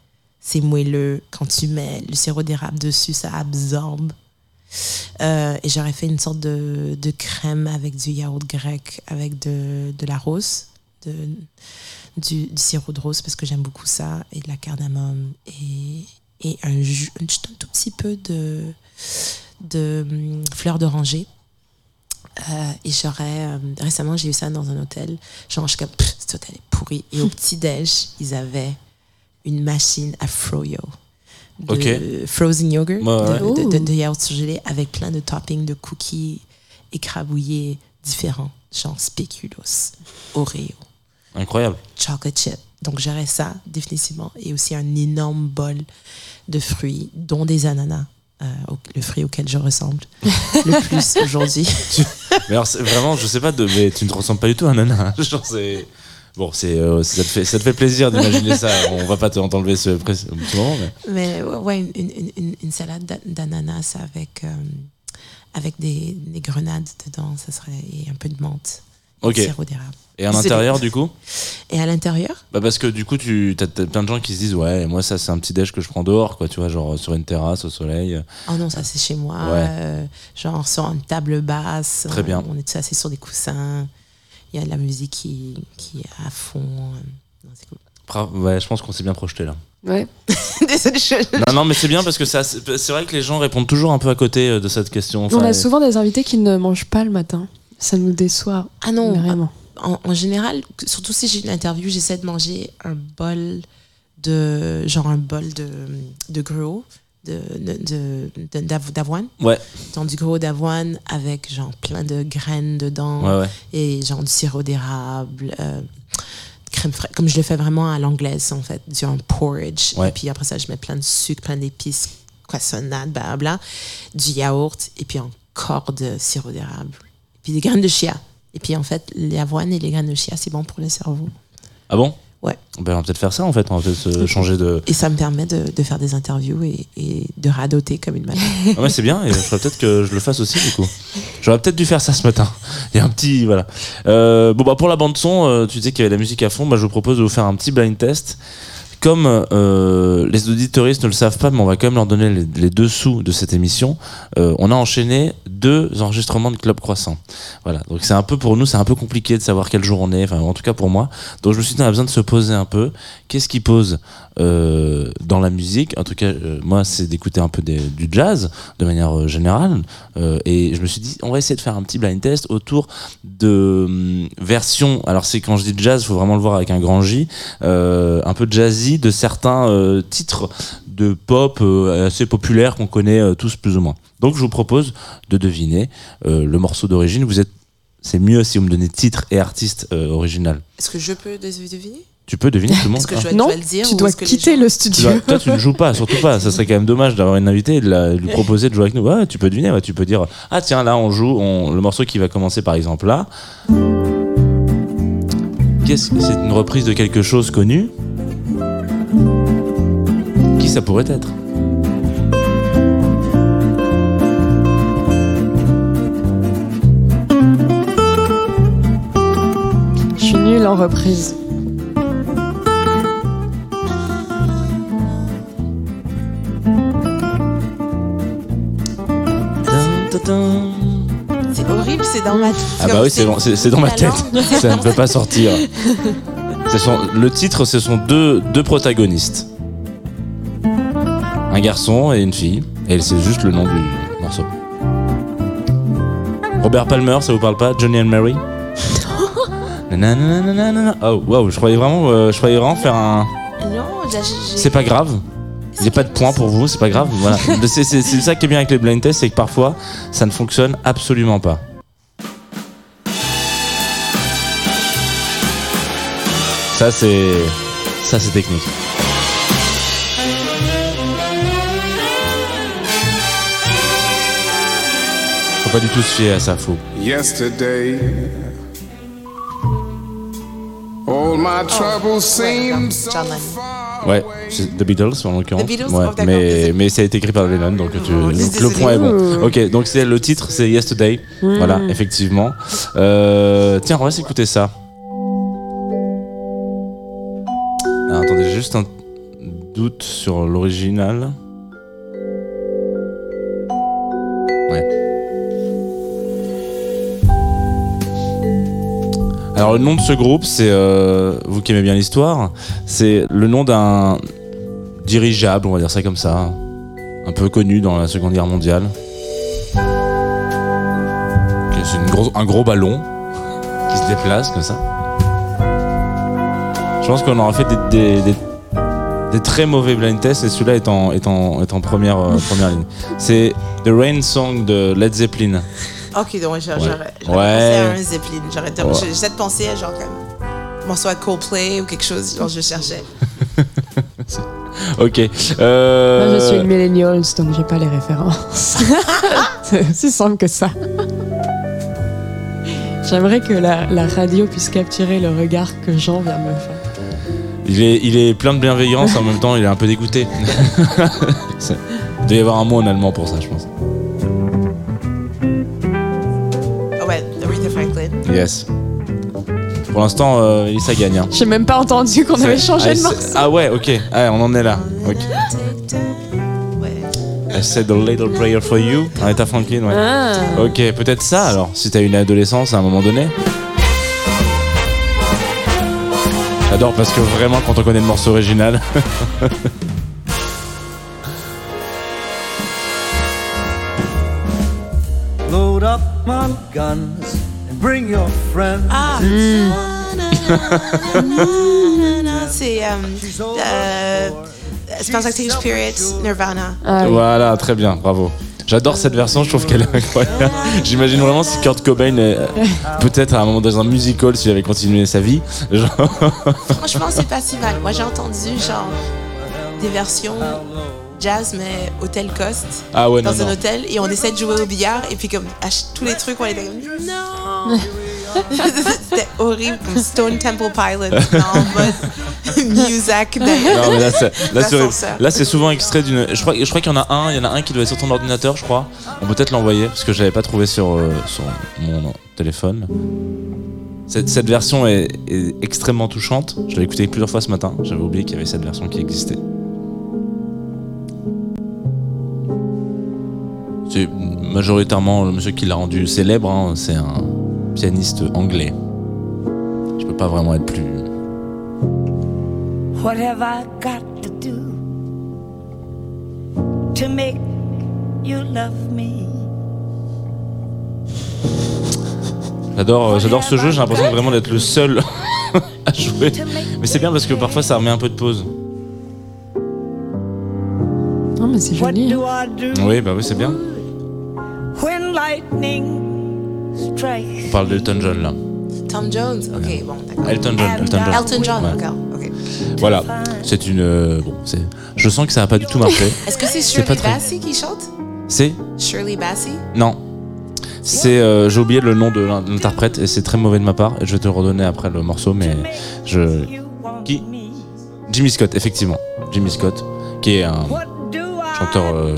c'est moelleux. Quand tu mets le sirop d'érable dessus, ça absorbe. Euh, et j'aurais fait une sorte de, de crème avec du yaourt grec, avec de, de la rose, du, sirop de rose, parce que j'aime beaucoup ça, et de la cardamome, et, et un, un tout petit peu de, de hum, fleur d'oranger. Euh, et j'aurais. euh, récemment, j'ai eu ça dans un hôtel. Genre, je suis comme, cet hôtel est pourri. Et au petit-déj, ils avaient une machine à froyo. De frozen yogurt, Ouais, de, de- de- de yaourt surgelé avec plein de toppings de cookies écrabouillés différents, genre spéculoos, Oreo, Incroyable. chocolate chip. Donc j'aurais ça définitivement et aussi un énorme bol de fruits, dont des ananas, euh, le fruit auquel je ressemble le plus aujourd'hui. Mais alors, vraiment, je sais pas, de, mais tu ne te ressembles pas du tout à un nana. hein. Genre, c'est. Bon, c'est, euh, ça, te fait, ça te fait plaisir d'imaginer ça. On va pas te- t'enlever ce, ce moment, mais. Mais ouais, une, une- une- une salade d'a- d'ananas avec, euh, avec des, des grenades dedans, ça serait et un peu de menthe. Ok. du Sirop d'érable. Et à l'intérieur, du coup Et à l'intérieur, Bah parce que du coup, tu as plein de gens qui se disent ouais, moi ça c'est un petit déj que je prends dehors, quoi, tu vois, genre sur une terrasse au soleil. oh non, ça c'est chez moi, Ouais. euh, genre sur une table basse. Très bien. On est tous assis sur des coussins. Il y a de la musique qui, qui est à fond. euh, non, c'est cool. Bra- Ouais, je pense qu'on s'est bien projeté là. Ouais. Je- non, non, mais c'est bien parce que ça, c'est vrai que les gens répondent toujours un peu à côté euh, de cette question. On a souvent des invités qui ne mangent pas le matin. Ça nous déçoit Ah non, vraiment. En, en général, surtout si j'ai une interview, j'essaie de manger un bol de genre un bol de, de gruau de, de, de- d'avoine. Ouais, Dans du gruau d'avoine avec genre plein de graines dedans ouais, ouais. et genre du sirop d'érable, euh, crème fraîche, comme je le fais vraiment à l'anglaise en fait, un porridge. Ouais. Et puis après ça, je mets plein de sucre, plein d'épices, croissonnade, blabla, du yaourt, et puis encore de sirop d'érable. Et puis des graines de chia. Et puis en fait, l'avoine et les graines de chia, c'est bon pour le cerveau. Ah bon? Ouais. Ben, on va peut-être faire ça en fait. On va peut-être se changer de. Et ça me permet de, de faire des interviews et, et de radoter comme une malade. Ah ouais, c'est bien. Et je ferais peut-être que je le fasse aussi du coup. J'aurais peut-être dû faire ça ce matin. Il y a un petit voilà. Euh, bon bah pour la bande son, euh, tu disais qu'il y avait de la musique à fond. Bah, je vous propose de vous faire un petit blind test. Comme euh, les auditoristes ne le savent pas, mais on va quand même leur donner les, les dessous de cette émission. euh, on a enchaîné deux enregistrements de Club Croissant. Voilà. Donc c'est un peu pour nous, c'est un peu compliqué de savoir quel jour on est. Enfin, en tout cas pour moi. Donc je me suis dit, on a besoin de se poser un peu. Qu'est-ce qui pose euh, dans la musique En tout cas, euh, moi, c'est d'écouter un peu du jazz de manière euh, générale. Et je me suis dit, on va essayer de faire un petit blind test autour de hum, versions. Alors c'est quand je dis jazz, faut vraiment le voir avec un grand J. un peu jazzy de certains titres de pop assez populaires qu'on connaît tous plus ou moins. Donc je vous propose de deviner le morceau d'origine. Vous êtes, c'est mieux si vous me donnez titre et artiste original. Est-ce que je peux deviner? Tu peux deviner tout le monde. Que je hein. dois, Non, je dois le dire tu dois quitter gens- le Tu studio. dois- toi, tu ne joues pas, surtout pas. Ça serait quand même dommage d'avoir une invitée et de, la- de lui proposer de jouer avec nous. Ouais, tu peux deviner, ouais, tu peux dire Ah, tiens, là, on joue on- le morceau qui va commencer par exemple là. Qu'est-ce que c'est une reprise de quelque chose connu? Qui ça pourrait être? Je suis nulle en reprise. C'est horrible, c'est dans ma tête. Ah bah oui, c'est dans ma tête. Ça ne peut pas sortir. Le titre, ce sont deux, deux protagonistes. Un garçon et une fille. Et c'est juste le nom du morceau. Robert Palmer, ça vous parle pas? Johnny and Mary? Nanana. Oh, wow, je croyais vraiment, euh, je croyais vraiment faire un. Non, j'ai- C'est pas grave. Il n'y a pas de point pour vous, c'est pas grave. Voilà. C'est c'est- c'est ça qui est bien avec les blind tests, c'est que parfois, ça ne fonctionne absolument pas. Ça, c'est. Ça, c'est technique. Faut pas du tout se fier à ça, faux. Yesterday, all my troubles seemed so John Lennon. far Ouais, c'est The Beatles en l'occurrence. The Beatles Ouais, Oh, mais, mais ça a été écrit par Lennon, donc, tu- donc le point est bon. Ok, donc c'est le titre, c'est Yesterday. Voilà, effectivement. Euh, tiens, on va s'écouter ça. Alors, attendez, j'ai juste un doute sur l'original. Alors le nom de ce groupe, c'est euh, vous qui aimez bien l'histoire, c'est le nom d'un dirigeable, on va dire ça comme ça, un peu connu dans la Seconde Guerre mondiale. C'est un gros ballon qui se déplace comme ça. Je pense qu'on aura fait des, très mauvais blind tests et celui-là est en, euh, première ligne. C'est The Rain Song de Led Zeppelin. Ok, donc j'aurais Ouais. Ouais. pensé à un Zeppelin. J'aurais Ouais. j'essaie de penser à genre comme morceau à Coldplay ou quelque chose. Genre je cherchais. Ok. Euh, Moi, je suis une millennials, donc j'ai pas les références. c'est aussi simple que ça. J'aimerais que la, la radio puisse capturer le regard que Jean vient me faire. Il est, il est plein de bienveillance, en même temps, il est un peu dégoûté. Il doit y avoir un mot en allemand pour ça, je pense. Yes. Pour l'instant, euh, ça gagne. Hein. J'ai même pas entendu qu'on avait changé ah, de c'est- morceau. Ah ouais, ok. Ah, on en est là. Ok. I said a little prayer for you. Aretha Franklin, ouais. Ah. Ok, peut-être ça alors, si t'as une adolescence à un moment donné. J'adore parce que vraiment, quand on connaît le morceau original. Load up on guns bring your friends. Ah. C'est euh, euh, Smells Spirit, Nirvana. Ah oui. Voilà, très bien, bravo. J'adore cette version, je trouve qu'elle est incroyable. J'imagine vraiment si Kurt Cobain, euh, peut-être à un moment dans un musical, s'il avait continué sa vie, genre, Franchement, c'est pas si mal. Moi, j'ai entendu genre des versions jazz, mais hôtel cost. Ah ouais, dans non, un non. hôtel et on essaie de jouer au billard et puis comme à tous les trucs on était comme non c'était horrible comme Stone Temple Pilots en mode music Non, mais là, c'est, là, c'est. Là, c'est souvent extrait d'une. Je crois, je crois qu'il y en a un. Il y en a un qui doit être sur ton ordinateur, je crois. On peut peut-être l'envoyer parce que je l'avais pas trouvé sur, euh, sur mon téléphone. Cette, cette version est, est extrêmement touchante. Je l'ai écoutée plusieurs fois ce matin. J'avais oublié qu'il y avait cette version qui existait. C'est majoritairement le monsieur qui l'a rendu célèbre. hein, c'est un pianiste anglais. Je peux pas vraiment être plus. What have I got to do to make you love me? J'adore, euh, j'adore ce jeu, j'ai l'impression vraiment d'être le seul à jouer. Mais c'est bien parce que parfois ça remet un peu de pause. Non, mais c'est What joli. do hein. I do? Oui, bah oui, c'est bien. When lightning strikes? On parle d'Elton John là. Tom Jones ok bon d'accord Elton John, Elton John. Elton John Ouais. d'accord ok Voilà, c'est une. euh, bon, c'est. Je sens que ça a pas du tout marché. est-ce que c'est Shirley très- Bassey qui chante? C'est Shirley Bassey? Non. C'est. euh, J'ai oublié le nom de l'in- de l'interprète et c'est très mauvais de ma part. Et je vais te le redonner après le morceau, mais je. Qui? Jimmy Scott, effectivement. Jimmy Scott, qui est un chanteur euh,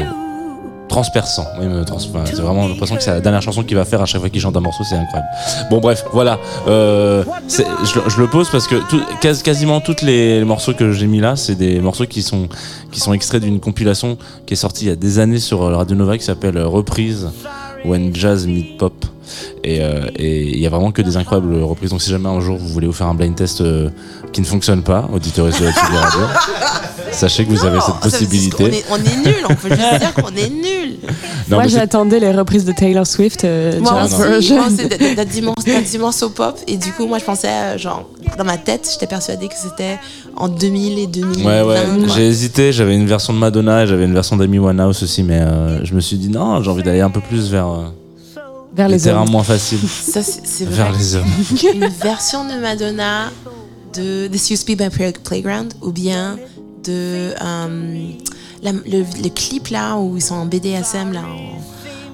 transperçant. Oui, trans- c'est vraiment l'impression que c'est la dernière chanson qu'il va faire à chaque fois qu'il chante un morceau, c'est incroyable. Bon, bref, voilà. Euh, je, le- je le pose parce que tout- quas- quasiment tous les morceaux que j'ai mis là, c'est des morceaux qui sont, qui sont extraits d'une compilation qui est sortie il y a des années sur euh, Radio Nova qui s'appelle euh, Reprise When Jazz Meet Pop. Et euh, et il y a vraiment que des incroyables reprises. Donc si jamais un jour vous voulez vous faire un blind test euh, qui ne fonctionne pas, auditeurs de la Radio, sachez que vous avez cette possibilité. est, on est nul on peut juste dire qu'on est nul Non, Moi, j'attendais les reprises de Taylor Swift, euh, Moi c'est d- d- du morceau- du morceau pop et du coup moi je pensais euh, genre dans ma tête j'étais persuadée que c'était en 2000 et 2000 Ouais, ouais, j'ai hésité, j'avais une version de Madonna et j'avais une version d'Amy Winehouse aussi, mais euh, je me suis dit non, j'ai envie d'aller un peu plus vers, euh, Vers des les terrains moins faciles. Ça, c'est vrai. Vers les hommes. Une version de Madonna de This Used to Be My Play- Playground ou bien de euh, la- le, le clip là où ils sont en BDSM là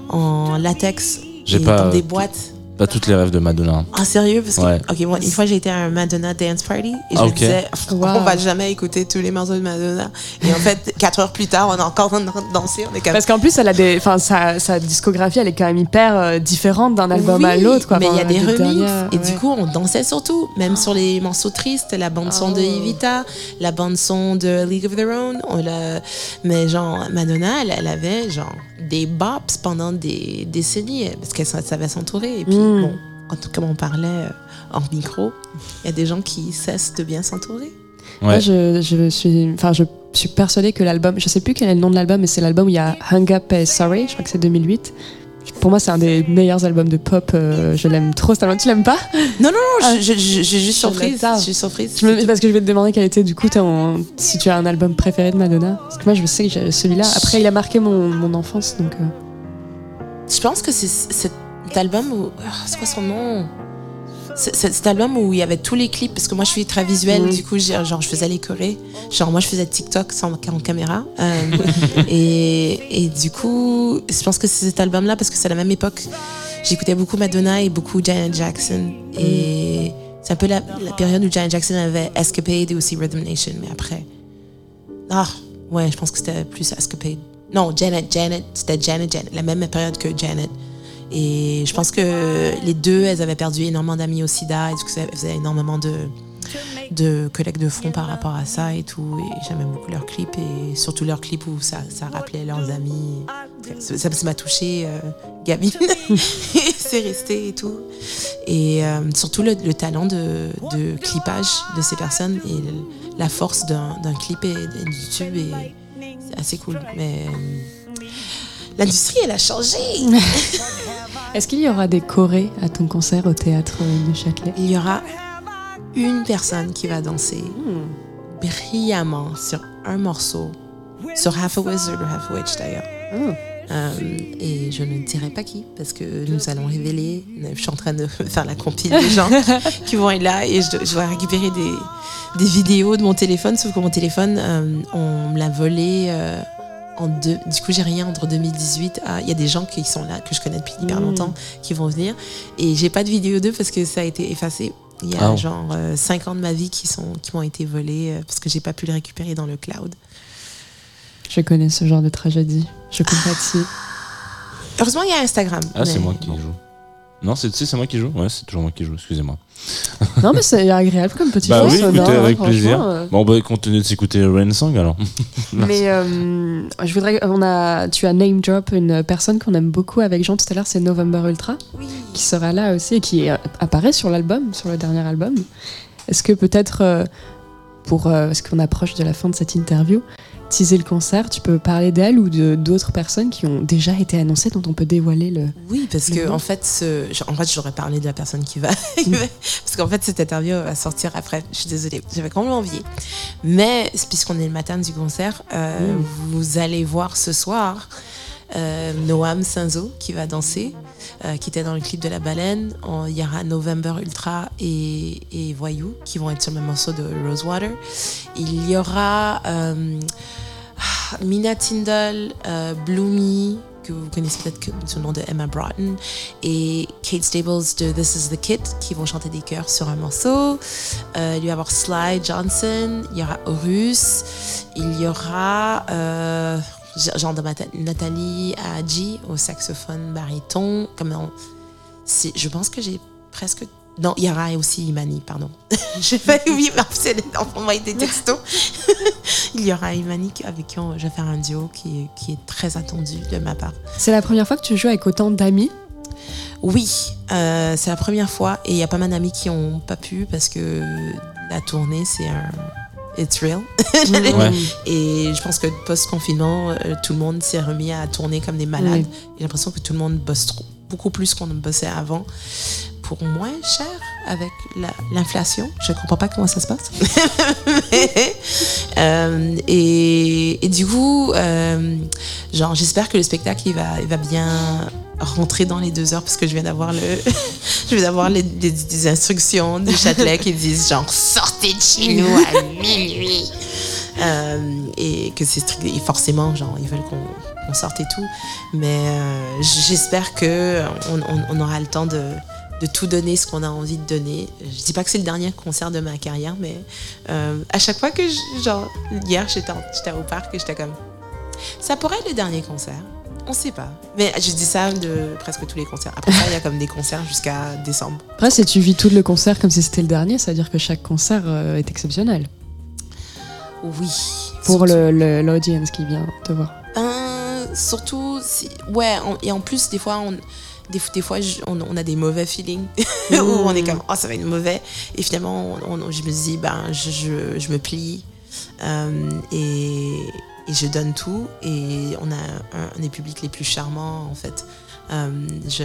en, en latex J'ai pas, dans des euh, boîtes. Pas toutes les rêves de Madonna. Ah sérieux? Parce que Ouais. ok moi une fois j'ai été à un Madonna dance party et je Ah, me disais Wow. on va jamais écouter tous les morceaux de Madonna et en fait quatre heures plus tard on est encore en train de danser on est comme Parce qu'en plus, elle a des, enfin, sa, sa discographie, elle est quand même hyper euh, différente d'un album à l'autre. quoi. Mais il y a des remixes. dernières, et ouais. du coup, on dansait surtout, même sur les morceaux tristes, la bande-son de Oh. Evita, la bande-son de League of Their Own. On mais genre, Madonna, elle, elle avait genre des bops pendant des décennies, parce qu'elle sa- savait s'entourer. Et puis, Mm. bon, quand, comme on parlait euh, en micro, il y a des gens qui cessent de bien s'entourer. Moi, je, je suis, enfin, je suis persuadée que l'album, je sais plus quel est le nom de l'album, mais c'est l'album où il y a Hung Up et Sorry. Je crois que c'est 2008. Pour moi, c'est un des meilleurs albums de pop. euh, je l'aime trop cet album. Tu l'aimes pas? Non, non, non, Ah, suis juste surprise. Je suis surprise. Je me- Parce que je vais te demander quel était du coup ton, si tu as un album préféré de Madonna. Parce que moi, je sais que j'ai celui-là. Après, il a marqué mon, mon enfance, donc. euh, Je pense que c'est cet album où. ah, C'est quoi son nom? Cet album où il y avait tous les clips, parce que moi je suis très visuelle, Mhm. du coup genre, je faisais les chorés. Genre moi je faisais TikTok sans en caméra. Euh, et, et du coup, je pense que c'est cet album-là, parce que c'est à la même époque. J'écoutais beaucoup Madonna et beaucoup Janet Jackson. Et c'est un peu la, la période où Janet Jackson avait Escapade et aussi Rhythm Nation, mais après. Ah, ouais, je pense que c'était plus Escapade. Non, Janet, Janet, c'était Janet, Janet, la même période que Janet. Et je pense que les deux, elles avaient perdu énormément d'amis au sida, et du ça faisait énormément de, de de fonds par rapport à ça et tout. Et j'aimais beaucoup leurs clips, et surtout leurs clips où ça, ça rappelait leurs amis. Ça m'a touché, euh. Et c'est resté et tout. Et euh, surtout le, le talent de, de clipage de ces personnes et la force d'un clip et d'un YouTube. Et c'est assez cool. Mais euh, l'industrie, elle a changé. Est-ce qu'il y aura des chorés à ton concert au théâtre de Châtelet? Il y aura une personne qui va danser brillamment sur un morceau, sur Half a Wizard ou Half a Witch d'ailleurs. Euh, et je ne dirai pas qui, parce que nous allons révéler. Je suis en train de faire la compile des gens qui vont être là et je, dois- je dois récupérer des, des vidéos de mon téléphone, sauf que mon téléphone, euh, on me l'a volé. euh, en deux, du coup, j'ai rien entre 2018 à. Il y a des gens qui sont là, que je connais depuis hyper Mm. longtemps, qui vont venir. Et j'ai pas de vidéo d'eux parce que ça a été effacé. Il y a Ah. genre 5 ans de ma vie qui, sont, qui m'ont été volés euh, parce que j'ai pas pu le récupérer dans le cloud. Je connais ce genre de tragédie. Je compatis. Heureusement, il y a Instagram. Ah, c'est moi qui joue. Non, c'est moi qui joue Ouais, c'est toujours moi qui joue, excusez-moi. non, mais c'est agréable comme petit Bah fond oui, écoutez, avec plaisir. euh. Bon, bah, continuez de s'écouter Rain Song alors. Mais euh, je voudrais, on a, tu as name drop une personne qu'on aime beaucoup avec Jean tout à l'heure, c'est November Ultra, qui sera là aussi et qui euh, apparaît sur l'album, sur le dernier album. Est-ce que peut-être euh, pour, euh, parce qu'on approche de la fin de cette interview, teaser le concert, tu peux parler d'elle ou de d'autres personnes qui ont déjà été annoncées dont on peut dévoiler le. Oui, parce le que nom en fait, ce- en fait, j'aurais parlé de la personne qui va, parce qu'en fait, cette interview va sortir après. Je suis désolée, j'avais complètement oublié. Mais puisqu'on est le matin du concert, euh, Mm. vous allez voir ce soir euh, Noam Sanzo qui va danser, euh, qui était dans le clip de la baleine. Il y aura November Ultra et, Voyou qui vont être sur le morceau de Rosewater. Il y aura euh, Mina Tyndall, euh, Bloomy, que vous connaissez peut-être sous le nom de Emma Broughton, et Kate Stables de This Is the Kid, qui vont chanter des chœurs sur un morceau. Il y avoir Sly Johnson, il y aura Horus, il y aura, genre de Nathalie Hadji au saxophone baryton. Comme on- c'est- je pense que j'ai presque. Non, il y aura aussi Imani, pardon. je vais oublier, mais en plus, elle est- on des textos. il y aura Imani avec qui on- je vais faire un duo qui, est- qui est très attendu de ma part. C'est la première fois que tu joues avec autant d'amis? Oui, euh, c'est la première fois et il y a pas mal d'amis qui ont pas pu parce que la tournée c'est un it's real. Ouais. Et je pense que post-confinement, euh, tout le monde s'est remis à tourner comme des malades. Oui. J'ai l'impression que tout le monde bosse trop, beaucoup plus qu'on ne bossait avant. Pour moins cher avec la- l'inflation. Je comprends pas comment ça se passe. Mais, euh, et, et du coup, euh, genre, j'espère que le spectacle il va, il va bien rentrer dans les deux heures parce que je viens d'avoir le, je viens d'avoir les, instructions du Châtelet qui disent genre sortez de chez nous à minuit. Euh, et que c'est et forcément genre ils veulent qu'on sorte et tout. Mais euh, j'espère que on, on- on aura le temps de, de tout donner ce qu'on a envie de donner. Je dis pas que c'est le dernier concert de ma carrière mais euh, à chaque fois que je- genre hier j'étais en- j'étais au parc et j'étais comme ça pourrait être le dernier concert on sait pas. Mais je dis ça de presque tous les concerts. Après ça il y a comme des concerts jusqu'à décembre. Après, si tu vis tout le concert comme si c'était le dernier, ça veut dire que chaque concert euh, est exceptionnel. Oui. Pour le- le- l'audience qui vient te voir. Ben, surtout, si- ouais, et en plus, des fois, on, des, des fois on, on a des mauvais feelings. Où on est comme, oh, ça va être mauvais. Et finalement, on- je me dis, ben, je, je, je me plie. Euh, et, et je donne tout. Et on a un, un des publics les plus charmants, en fait. Euh, je,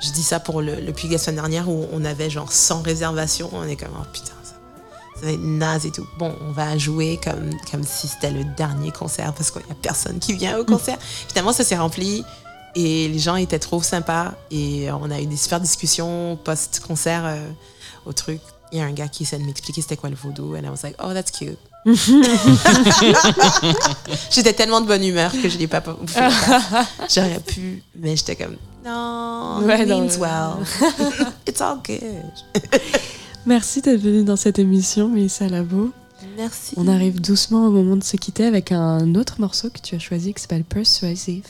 je dis ça pour le, le public la semaine dernière où on avait genre 100 réservations. On est comme, oh putain, ça, ça va être naze et tout. Bon, on va jouer comme, comme si c'était le dernier concert parce qu'il n'y a personne qui vient au concert. Finalement, ça s'est rempli et les gens étaient trop sympas et on a eu des super discussions post-concert euh, au truc. Il y a un gars qui essaie de m'expliquer c'était quoi le vaudou and I was like, oh, that's cute. J'étais tellement de bonne humeur que je l'ai pas. J'aurais pu, mais j'étais comme, non, Ouais, it means mais- well. It's all good. Merci d'être venu dans cette émission, Mélissa Labo. Merci. On arrive doucement au moment de se quitter avec un autre morceau que tu as choisi qui s'appelle Persuasive.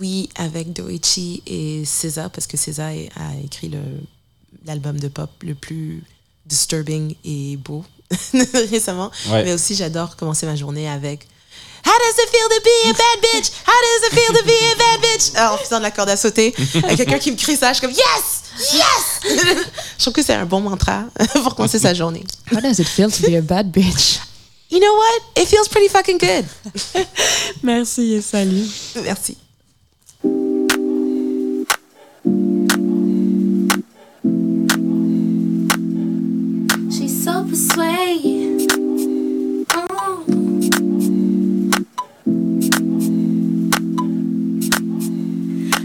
Oui, avec Doichi et César, parce que César a écrit l'album de pop le plus disturbing et beau récemment. Ouais. Mais aussi, j'adore commencer ma journée avec How does it feel to be a bad bitch? How does it feel to be a bad bitch? Alors, en faisant de la corde à sauter, avec quelqu'un qui me crie ça, je suis comme Yes! Yes! je trouve que c'est un bon mantra pour commencer sa journée. How does it feel to be a bad bitch? You know what? It feels pretty fucking good. Merci et salut. Merci. She's so persuasive. Oh.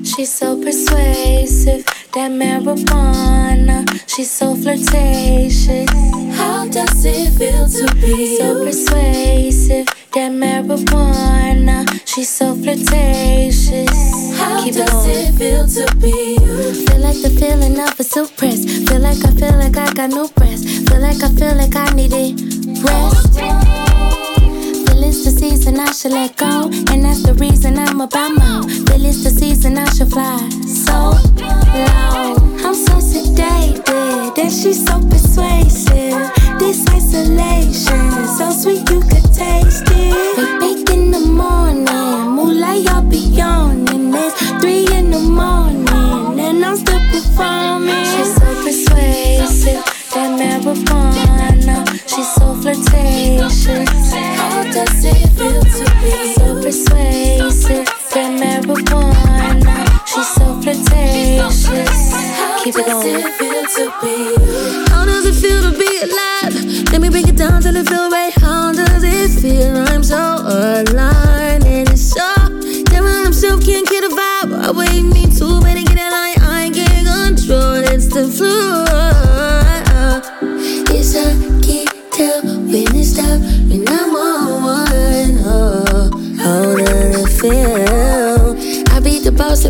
She's so persuasive, that marijuana. She's so flirtatious. How does it feel to be so persuasive? That marijuana. She's so flirtatious. How Keep does it, feel to be you? Feel like the feeling of a suppress. Feel like I feel like I got no breath. Feel like I feel like I need it rest. Feel it's the season I should let go, and that's the reason I'm about more. Feel it's the season I should fly so low. I'm so sedated, and she's so persuasive. This isolation, so sweet you could taste it. Wake bake in the morning, moonlight y'all be yawning. It's three in the morning, and I'm still performing. She's so persuasive, that marijuana. She's so flirtatious. How does it feel to be so persuasive? That marijuana. She's so flirtatious. Keep it going. How does it feel to be alive? Let me break it down till it feel right. How does it feel? I'm so aligned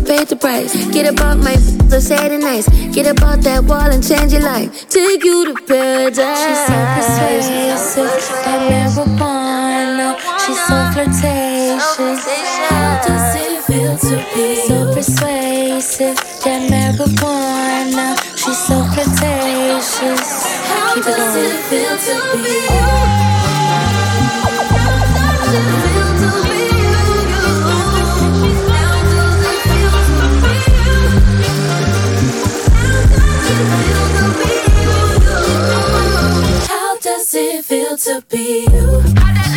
beat the boss that paid the price. Get about my so say nice. Get about that wall and change your life. Take you to paradise. She's so persuasive, that marijuana. She's so flirtatious. How does it feel to be so persuasive? That marijuana. She's so flirtatious. Keep it going. It feel to be How does it feel to be you?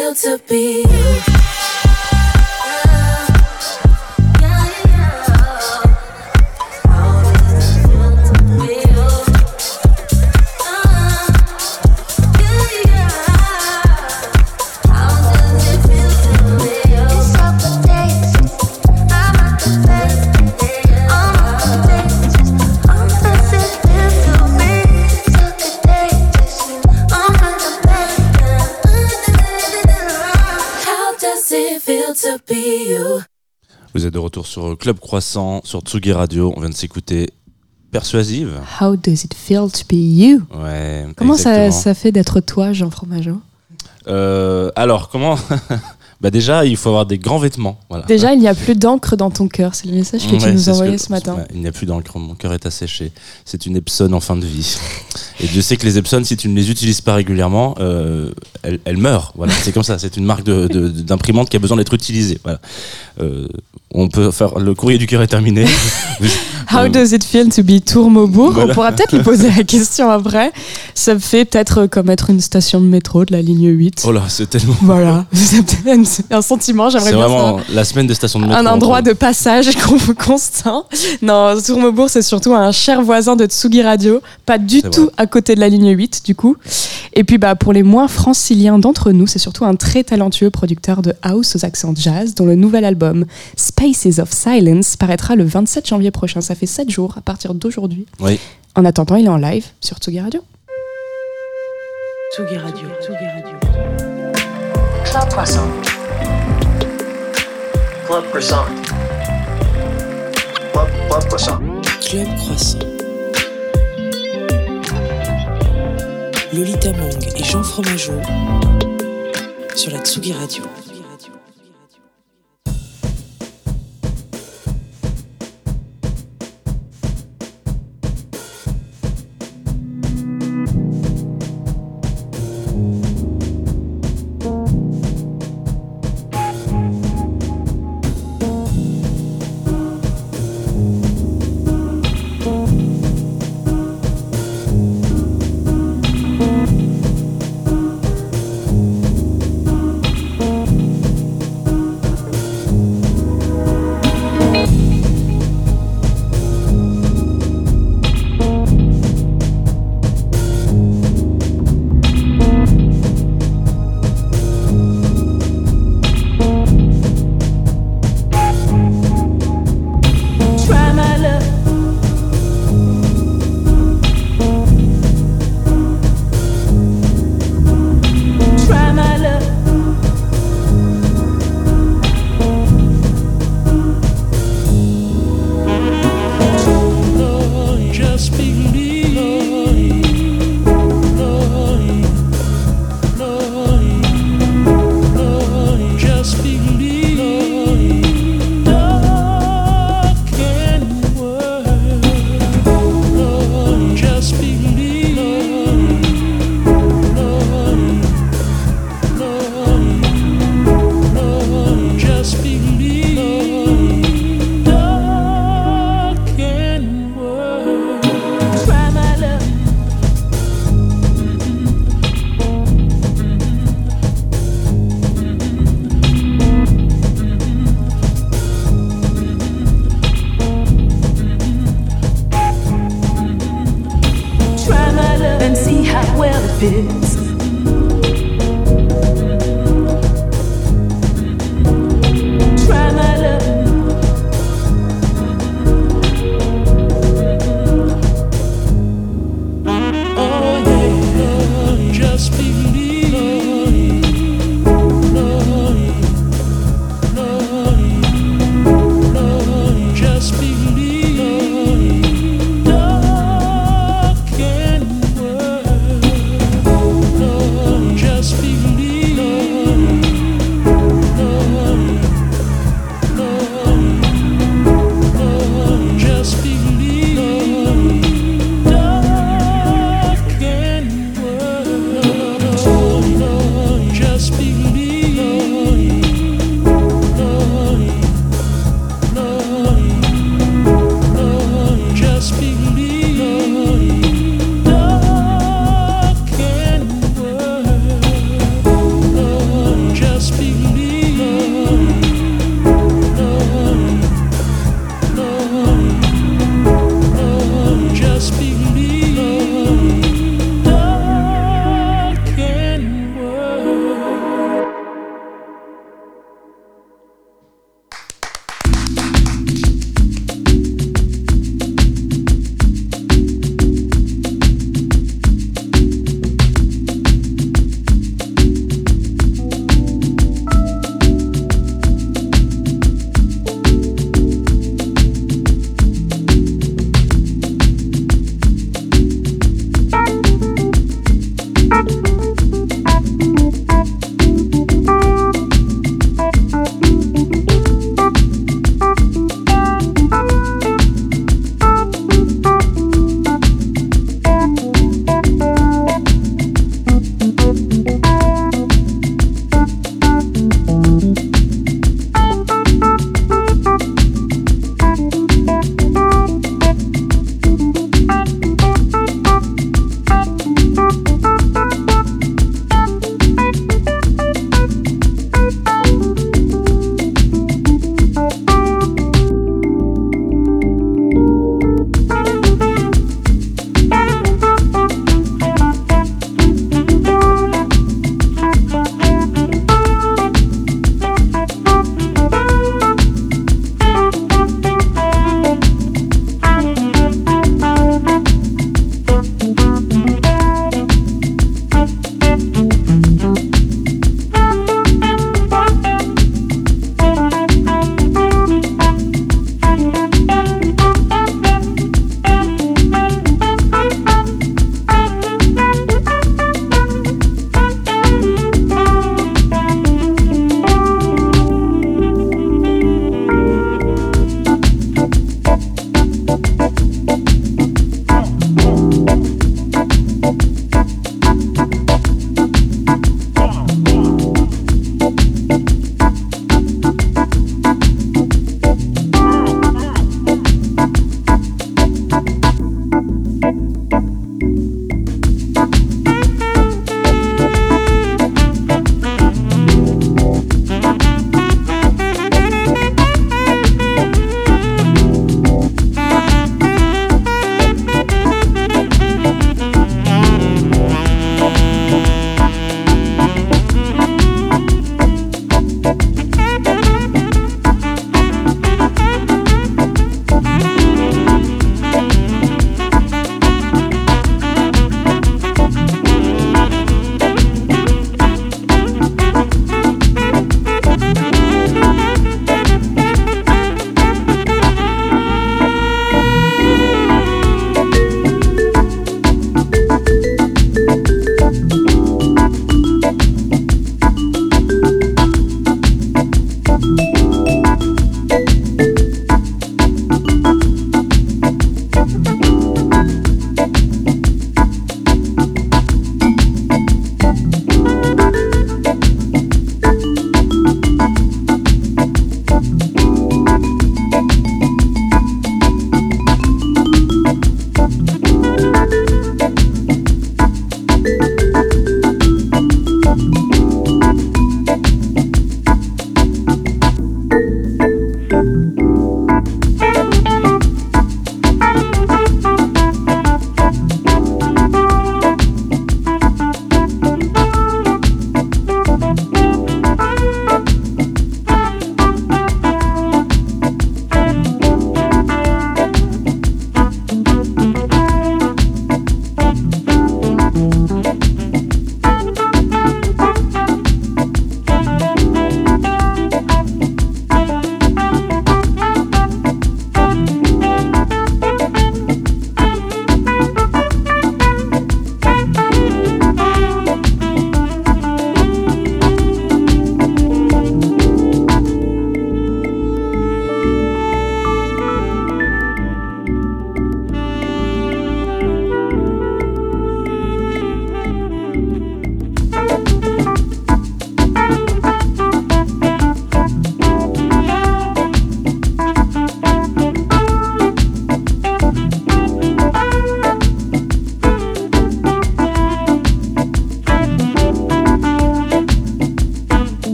To be you? Club Croissant, sur Tsugi Radio. On vient de s'écouter Persuasive. How does it feel to be you? Ouais. Comment ça, fait d'être toi, Jean Fromageau? Euh, alors, comment Bah déjà, il faut avoir des grands vêtements. Voilà. Déjà, il n'y a plus d'encre dans ton cœur. C'est le message que tu nous envoyais que- ce matin. il n'y a plus d'encre, mon cœur est asséché. C'est une Epson en fin de vie. Et Dieu sait que les Epson, si tu ne les utilises pas régulièrement, euh, elles, elles meurent. Voilà, c'est comme ça. C'est une marque d'imprimante qui a besoin d'être utilisée. Voilà. Euh, on peut faire le courrier du cœur est terminé. How does it feel to be Tourmaubourg? Voilà. On pourra peut-être lui poser la question après. Ça me fait peut-être comme être une station de métro de la ligne 8. Oh là, c'est tellement. Voilà, c'est peut-être un sentiment, j'aimerais C'est bien vraiment la semaine des stations de métro. un endroit de passage con- constant. Non, Tourmaubourg, c'est surtout un cher voisin de Tsugi Radio, pas du C'est tout vrai. à côté de la ligne 8, du coup. Et puis, bah, pour les moins franciliens d'entre nous, c'est surtout un très talentueux producteur de house aux accents jazz, dont le nouvel album Spaces of Silence paraîtra le 27 janvier prochain. Ça fait 7 jours à partir d'aujourd'hui. Oui. En attendant, il est en live sur Tsugi Radio. Tsugi Radio. Tsugi Radio. Club Croissant. Club Croissant. Club, Club Croissant. Club Croissant. Lolita Mang et Jean Fromageau sur la Tsugi Radio.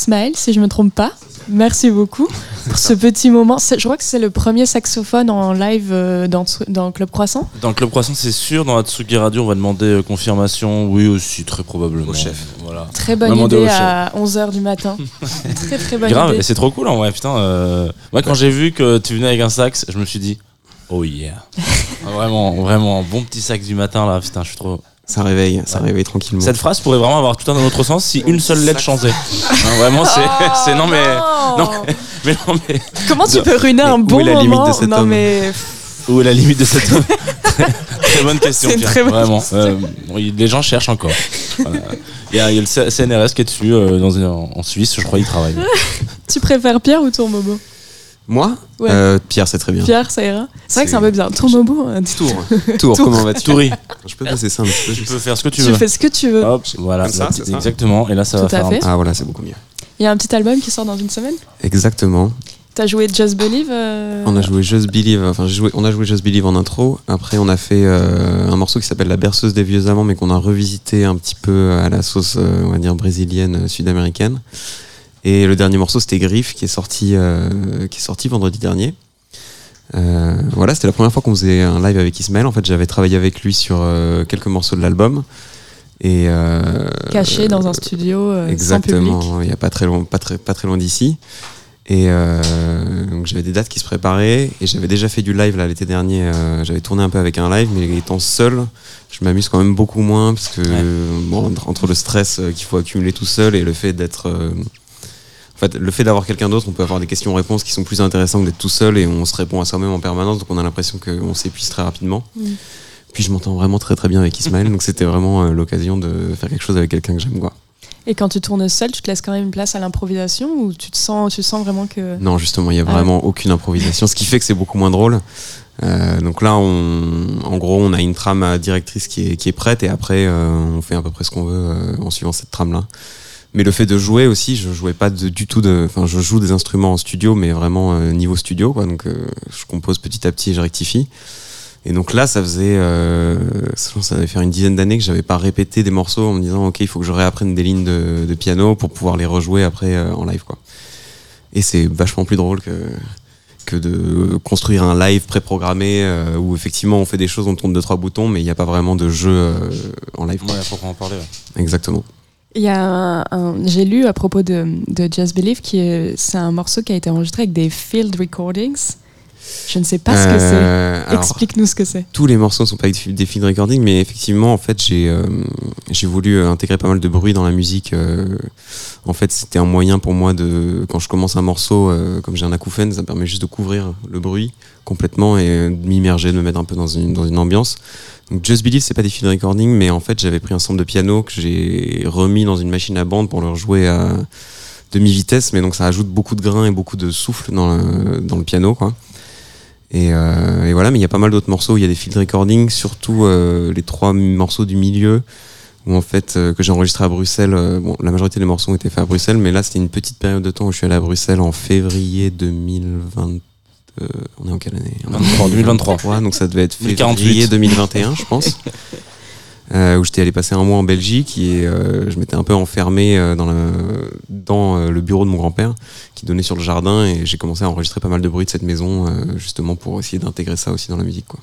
Ismaël, si je me trompe pas. Merci beaucoup pour ce petit moment. Je crois que c'est le premier saxophone en live euh, dans, dans Club Croissant. Dans Club Croissant, c'est sûr. Dans la Tsugi Radio, on va demander euh, confirmation. Oui, aussi, très probablement. Au chef. Voilà. Très bonne idée à 11h du matin. très très bonne Grave, idée. et c'est trop cool en vrai, putain. euh, Moi, quand j'ai vu que tu venais avec un sax, je me suis dit, oh yeah. Ah, vraiment, vraiment, bon petit sax du matin là, putain, je suis trop. Ça réveille, ça réveille tranquillement. Cette phrase pourrait vraiment avoir tout un autre sens si une seule lettre changeait. Hein, vraiment, c'est, c'est non mais, non, mais, mais non mais. Comment tu De- peux ruiner un Où bon est la limite moment de cet Non homme mais Où est la limite de cet homme très, très bonne question, C'est une très bonne vraiment. question. Euh, oui, les gens cherchent encore. Voilà. Il y, a, il y a le CNRS qui est dessus euh, dans une- en Suisse, je crois, il travaille. tu préfères Pierre ou Tourmobo Moi Ouais. Euh, Pierre, c'est très bien. Pierre, ça ira. C'est vrai que c'est un peu bizarre. Tourmobo. euh, Tour. Tour, comment vas-tu Touris. Je peux passer ça un petit peu. Tu peux faire ce que tu Tu veux. fais ce que tu veux. Hop, voilà, ça, petite- ça exactement. Et là, ça Tout va à faire. un-. Ah voilà, c'est beaucoup mieux. Il y a un petit album qui sort dans une semaine. Exactement. T'as joué Just Believe euh, On a joué Just Believe, enfin joué, on a joué Just Believe en intro. Après on a fait euh, un morceau qui s'appelle La berceuse des vieux amants, mais qu'on a revisité un petit peu à la sauce, euh, on va dire brésilienne, sud-américaine. Et le dernier morceau c'était Griff, qui est sorti, euh, qui est sorti vendredi dernier. Euh, voilà, c'était la première fois qu'on faisait un live avec Ismaël. En fait, j'avais travaillé avec lui sur euh, quelques morceaux de l'album. Et euh, Caché dans un studio euh, sans public. Exactement, il n'y a pas très loin, pas très, pas très loin d'ici. Et euh, donc j'avais des dates qui se préparaient et j'avais déjà fait du live là l'été dernier. euh, j'avais tourné un peu avec un live, mais étant seul, je m'amuse quand même beaucoup moins parce que bon, entre- entre le stress qu'il faut accumuler tout seul et le fait d'être, euh, en fait, le fait d'avoir quelqu'un d'autre, on peut avoir des questions-réponses qui sont plus intéressantes que d'être tout seul et on se répond à soi-même en permanence, donc on a l'impression qu'on s'épuise très rapidement. Mm. Puis je m'entends vraiment très très bien avec Ismaël, donc c'était vraiment euh, l'occasion de faire quelque chose avec quelqu'un que j'aime quoi. Et quand tu tournes seul, tu te laisses quand même une place à l'improvisation ou tu te sens, tu sens vraiment que. Non, justement, il y a Ah vraiment aucune improvisation, ce qui fait que c'est beaucoup moins drôle. Euh, donc là, on, en gros, on a une trame directrice qui est, qui est prête et après, euh, on fait à peu près ce qu'on veut en suivant cette trame-là. Mais le fait de jouer aussi, je jouais pas de- du tout de. Enfin, je joue des instruments en studio, mais vraiment euh, niveau studio, quoi. Donc, euh, je compose petit à petit et je rectifie. Et donc là, ça faisait, euh, ça devait faire une dizaine d'années que j'avais pas répété des morceaux en me disant, ok, il faut que je réapprenne des lignes de, de piano pour pouvoir les rejouer après euh, en live, quoi. Et c'est vachement plus drôle que que de construire un live préprogrammé euh, où effectivement on fait des choses, on tourne deux trois boutons, mais il n'y a pas vraiment de jeu euh, en live. Ouais, faut en parler. ouais. Exactement. Il y a un, un- j'ai lu à propos de, de Just Believe qui est, c'est un morceau qui a été enregistré avec des field recordings. Je ne sais pas ce que Euh, c'est. Explique-nous ce que c'est. Tous les morceaux ne sont pas des field recording, mais effectivement, en fait, j'ai euh, j'ai voulu intégrer pas mal de bruit dans la musique. euh, en fait, c'était un moyen pour moi de, quand je commence un morceau, comme j'ai un acouphène, ça me permet juste de couvrir le bruit complètement et de m'immerger, de me mettre un peu dans une, dans une ambiance. Just Believe, c'est pas des field recording, mais en fait, j'avais pris un sample de piano que j'ai remis dans une machine à bande pour le rejouer à demi-vitesse, mais donc ça ajoute beaucoup de grains et beaucoup de souffle dans le, piano, quoi. Et, euh, et voilà, mais il y a pas mal d'autres morceaux où il y a des field recordings, surtout euh, les trois morceaux du milieu, où en fait, euh, que j'ai enregistré à Bruxelles. bon, la majorité des morceaux ont été faits à Bruxelles, mais là, c'était une petite période de temps où je suis allé à Bruxelles en février 2020. Euh, on est en quelle année 23, 2023. Ouais, donc ça devait être 1048. février 2021, je pense. Euh, où j'étais allé passer un mois en Belgique et euh, je m'étais un peu enfermé euh, dans, le, dans euh, le bureau de mon grand-père qui donnait sur le jardin et j'ai commencé à enregistrer pas mal de bruit de cette maison euh, justement pour essayer d'intégrer ça aussi dans la musique. Quoi.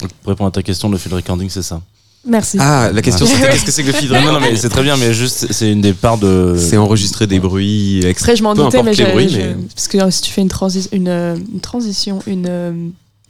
Donc, Pour répondre à ta question, le field recording, c'est ça? Merci. Ah, la question c'était qu'est-ce que c'est que le field Non, non, mais c'est très bien, mais juste, c'est une des parts de. C'est enregistrer des bruits ex- Après, je m'en doutais, mais, les j'ai- bruits, je- mais- parce que euh, si tu fais une, transi- une, euh, une transition, une euh,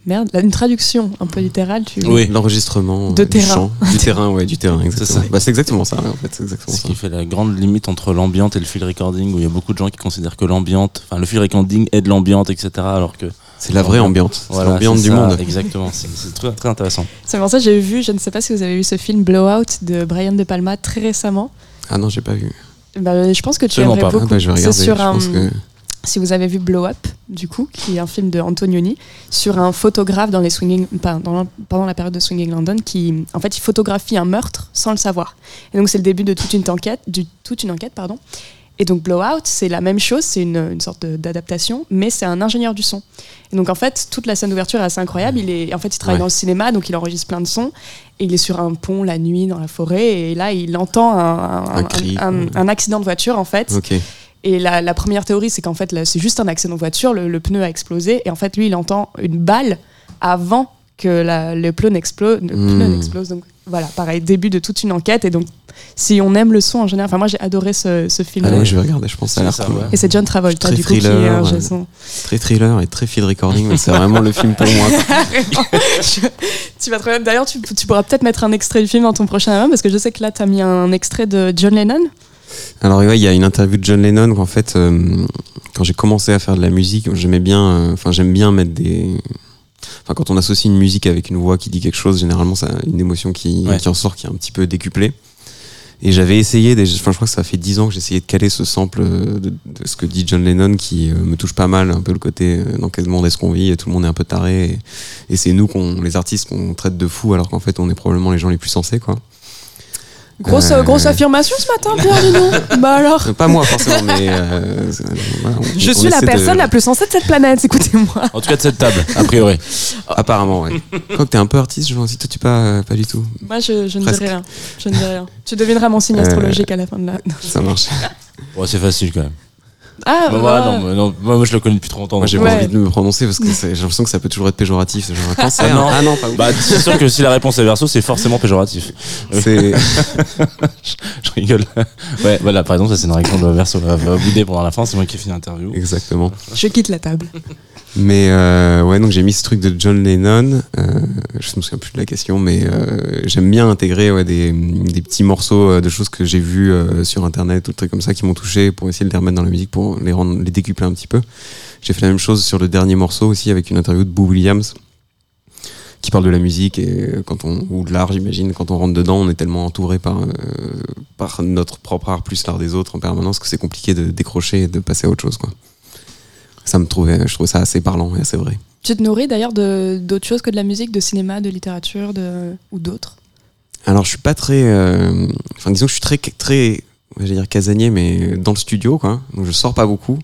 merde, là, une traduction un peu littérale, tu. l'enregistrement De euh, du terrain. chant, du terrain, ouais, du terrain, exactement. ça. Bah, c'est exactement ça, en fait, c'est exactement Ce ça. qui fait la grande limite entre l'ambiante et le field recording, où il y a beaucoup de gens qui considèrent que l'ambiante, enfin le field recording est de l'ambiante, etc. Alors que C'est la vraie ambiante, c'est Voilà, c'est du ça, monde. Exactement, c'est très, très intéressant. C'est pour ça que j'ai vu, je ne sais pas si vous avez vu ce film Blowout de Brian De Palma très récemment. Ah non, j'ai pas vu. Bah, je pense que tu Absolument aimerais pas. beaucoup. Ah bah, je vais c'est regarder, sur je un, pense que- si vous avez vu Blow Up, du coup, qui est un film de Antonioni, sur un photographe dans les swinging, pendant la période de Swinging London, qui, en fait, il photographie un meurtre sans le savoir. Et donc, c'est le début de toute une enquête, du, toute une enquête, pardon. Et donc, Blowout, c'est la même chose, c'est une, une sorte d'adaptation, mais c'est un ingénieur du son. Et donc, en fait, toute la scène d'ouverture est assez incroyable. Il est, en fait, il travaille Ouais. dans le cinéma, donc il enregistre plein de sons. Et il est sur un pont la nuit dans la forêt, et là, il entend un, Un cri, un- quoi. un accident de voiture, en fait. Et la, la première théorie, c'est qu'en fait, c'est juste un accident de voiture, le, le pneu a explosé, et en fait, lui, il entend une balle avant que la- le pneu n'explose. le pneu Hmm. n'explose. Donc voilà, pareil, début de toute une enquête. Et donc, si on aime le son en général, enfin, moi, j'ai adoré ce, ce film. Ah ouais, je vais regarder, je pense. Ça a l'air ça, cool. ouais. Et c'est John Travolta, Très du coup, qui est thriller, un ouais. son. Très thriller et très field recording, mais c'est vraiment le film pour moi. Je- tu vas trouver- D'ailleurs, tu, tu pourras peut-être mettre un extrait du film dans ton prochain album, parce que je sais que là, tu as mis un extrait de John Lennon. Alors ouais, il y a une interview de John Lennon qu'en fait, euh, quand j'ai commencé à faire de la musique, j'aimais bien, euh, enfin j'aime bien mettre des, enfin quand on associe une musique avec une voix qui dit quelque chose, généralement ça a une émotion qui, Ouais. qui en sort qui est un petit peu décuplée. Et j'avais essayé, enfin je crois que ça fait dix ans que j'essayais de caler ce sample euh, de, ce que dit John Lennon qui euh, me touche pas mal, un peu le côté euh, dans quel monde est-ce qu'on vit, tout le monde est un peu taré, et, et c'est nous qu'on, les artistes qu'on traite de fous alors qu'en fait on est probablement les gens les plus sensés quoi. Grosse, Euh, grosse affirmation ce matin, Pierre, dis donc. Bah alors Euh, Pas moi forcément, mais euh, c'est- voilà, on- Je on suis la de- personne la plus sensée de cette planète, écoutez-moi. En tout cas de cette table, a priori. Apparemment, ouais. Quand t'es un peu artiste, je m'en dis, toi tu pas, euh, pas du tout. Moi, je, je ne dirai rien. Je ne dirai rien. Tu devineras mon signe Euh, astrologique à la fin de la. Ça marche. Bon, c'est facile quand même. Ah, Bah, non, mais non, moi, moi, je le connais depuis trop longtemps. Moi j'ai pas envie de me prononcer parce que j'ai l'impression que ça peut toujours être péjoratif. genre cancer. Ah non. ah non, pas ouf. Bah, c'est sûr que si la réponse est verso, c'est forcément péjoratif. C'est- je, je rigole. Ouais, voilà, par exemple, ça c'est une réaction de verso. Va va bouder pendant la fin, c'est moi qui ai fini l'interview. Exactement. Je quitte la table. Mais euh, ouais, donc j'ai mis ce truc de John Lennon. Euh, je me souviens plus de la question, mais euh, j'aime bien intégrer ouais, des, des petits morceaux euh, de choses que j'ai vues euh, sur internet ou des trucs comme ça qui m'ont touché pour essayer de les remettre dans la musique, pour les rendre, les décupler un petit peu. J'ai fait la même chose sur le dernier morceau aussi avec une interview de Boo Williams qui parle de la musique et quand on ou de l'art j'imagine quand on rentre dedans on est tellement entouré par euh, par notre propre art plus l'art des autres en permanence que c'est compliqué de décrocher et de passer à autre chose quoi ça me trouvait je trouvais ça assez parlant et assez vrai Tu te nourris d'ailleurs d'autres choses que de la musique, de cinéma, de littérature de... ou d'autres? Alors je suis pas très euh, enfin disons que je suis très très je vais dire casanier mais dans le studio quoi donc je sors pas beaucoup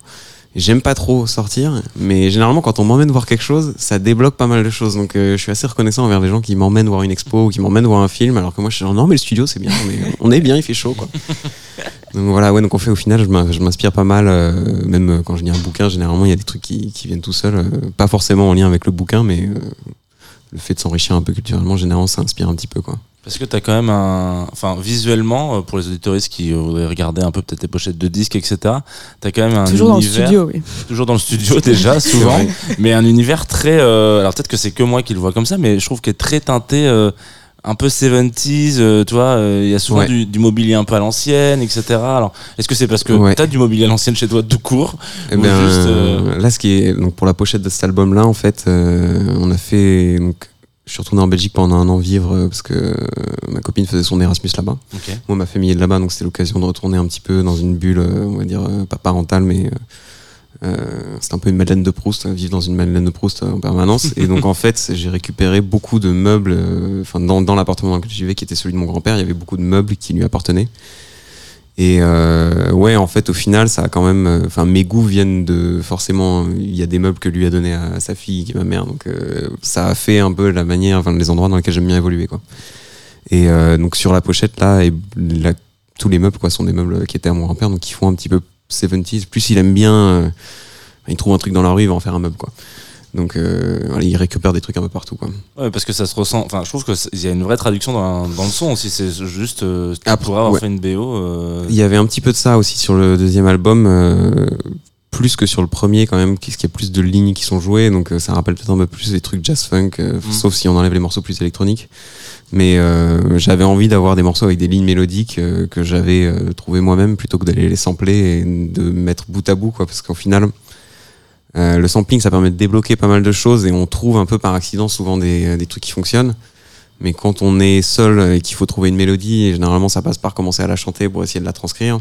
J'aime pas trop sortir, mais généralement quand on m'emmène voir quelque chose, ça débloque pas mal de choses. Donc euh, je suis assez reconnaissant envers les gens qui m'emmènent voir une expo ou qui m'emmènent voir un film, alors que moi je suis genre non mais le studio c'est bien, on est, on est bien, il fait chaud quoi. Donc voilà, ouais, donc on fait au final, je m'in- je m'inspire pas mal, euh, même quand je lis un bouquin, généralement il y a des trucs qui, qui viennent tout seuls, euh, pas forcément en lien avec le bouquin, mais euh, le fait de s'enrichir un peu culturellement, généralement ça inspire un petit peu quoi. Parce que t'as quand même un. Enfin, visuellement, pour les auditoristes qui voudraient regarder un peu peut-être les pochettes de disques, etc., t'as quand même un Toujours dans le univers. studio, oui. Toujours dans le studio déjà, souvent. mais un univers très. euh, alors peut-être que c'est que moi qui le vois comme ça, mais je trouve qu'il est très teinté. euh, un peu 70s, euh, tu vois, euh, il y a souvent Ouais. du, du mobilier un peu à l'ancienne, etc. Alors, est-ce que c'est parce que Ouais. t'as du mobilier à l'ancienne chez toi tout court Eh ou ben, juste, euh, là, ce qui est donc pour la pochette de cet album-là, en fait, euh, on a fait donc. Je suis retourné en Belgique pendant un an vivre parce que ma copine faisait son Erasmus là-bas. Moi, ma famille est là-bas, donc c'était l'occasion de retourner un petit peu dans une bulle, on va dire, pas parentale, mais euh, c'est un peu une Madeleine de Proust, euh, vivre dans une Madeleine de Proust euh, en permanence. Et donc, en fait, j'ai récupéré beaucoup de meubles, euh, enfin, dans, dans l'appartement dans lequel je vivais, qui était celui de mon grand-père, il y avait beaucoup de meubles qui lui appartenaient. Et euh, ouais, en fait, au final, ça a quand même. Enfin, mes goûts viennent de. Forcément, il y a des meubles que lui a donné à, sa fille, qui est ma mère. Donc, euh, ça a fait un peu la manière, enfin, les endroits dans lesquels j'aime bien évoluer, quoi. Et euh, donc, sur la pochette, là, et la- tous les meubles, quoi, sont des meubles qui étaient à mon grand-père, donc qui font un petit peu 70s. Plus il aime bien. euh, il trouve un truc dans la rue, il va en faire un meuble, quoi. Donc, euh, il récupère des trucs un peu partout, quoi. Ouais, parce que ça se ressent. Enfin, je trouve qu'il y a une vraie traduction dans, dans le son aussi. C'est juste. Euh, Après, avoir ouais. fait une BO. Il y avait un petit peu de ça aussi sur le deuxième album, plus que sur le premier quand même, qu'il y a plus de lignes qui sont jouées, donc euh, ça rappelle peut-être un peu plus des trucs jazz funk, euh, Mm. sauf si on enlève les morceaux plus électroniques. Mais euh, j'avais envie d'avoir des morceaux avec des lignes mélodiques euh, que j'avais euh, trouvées moi-même plutôt que d'aller les sampler et de mettre bout à bout, quoi, parce qu'au final. euh, le sampling, ça permet de débloquer pas mal de choses et on trouve un peu par accident souvent des, des trucs qui fonctionnent. Mais quand on est seul et qu'il faut trouver une mélodie, et généralement ça passe par commencer à la chanter pour essayer de la transcrire.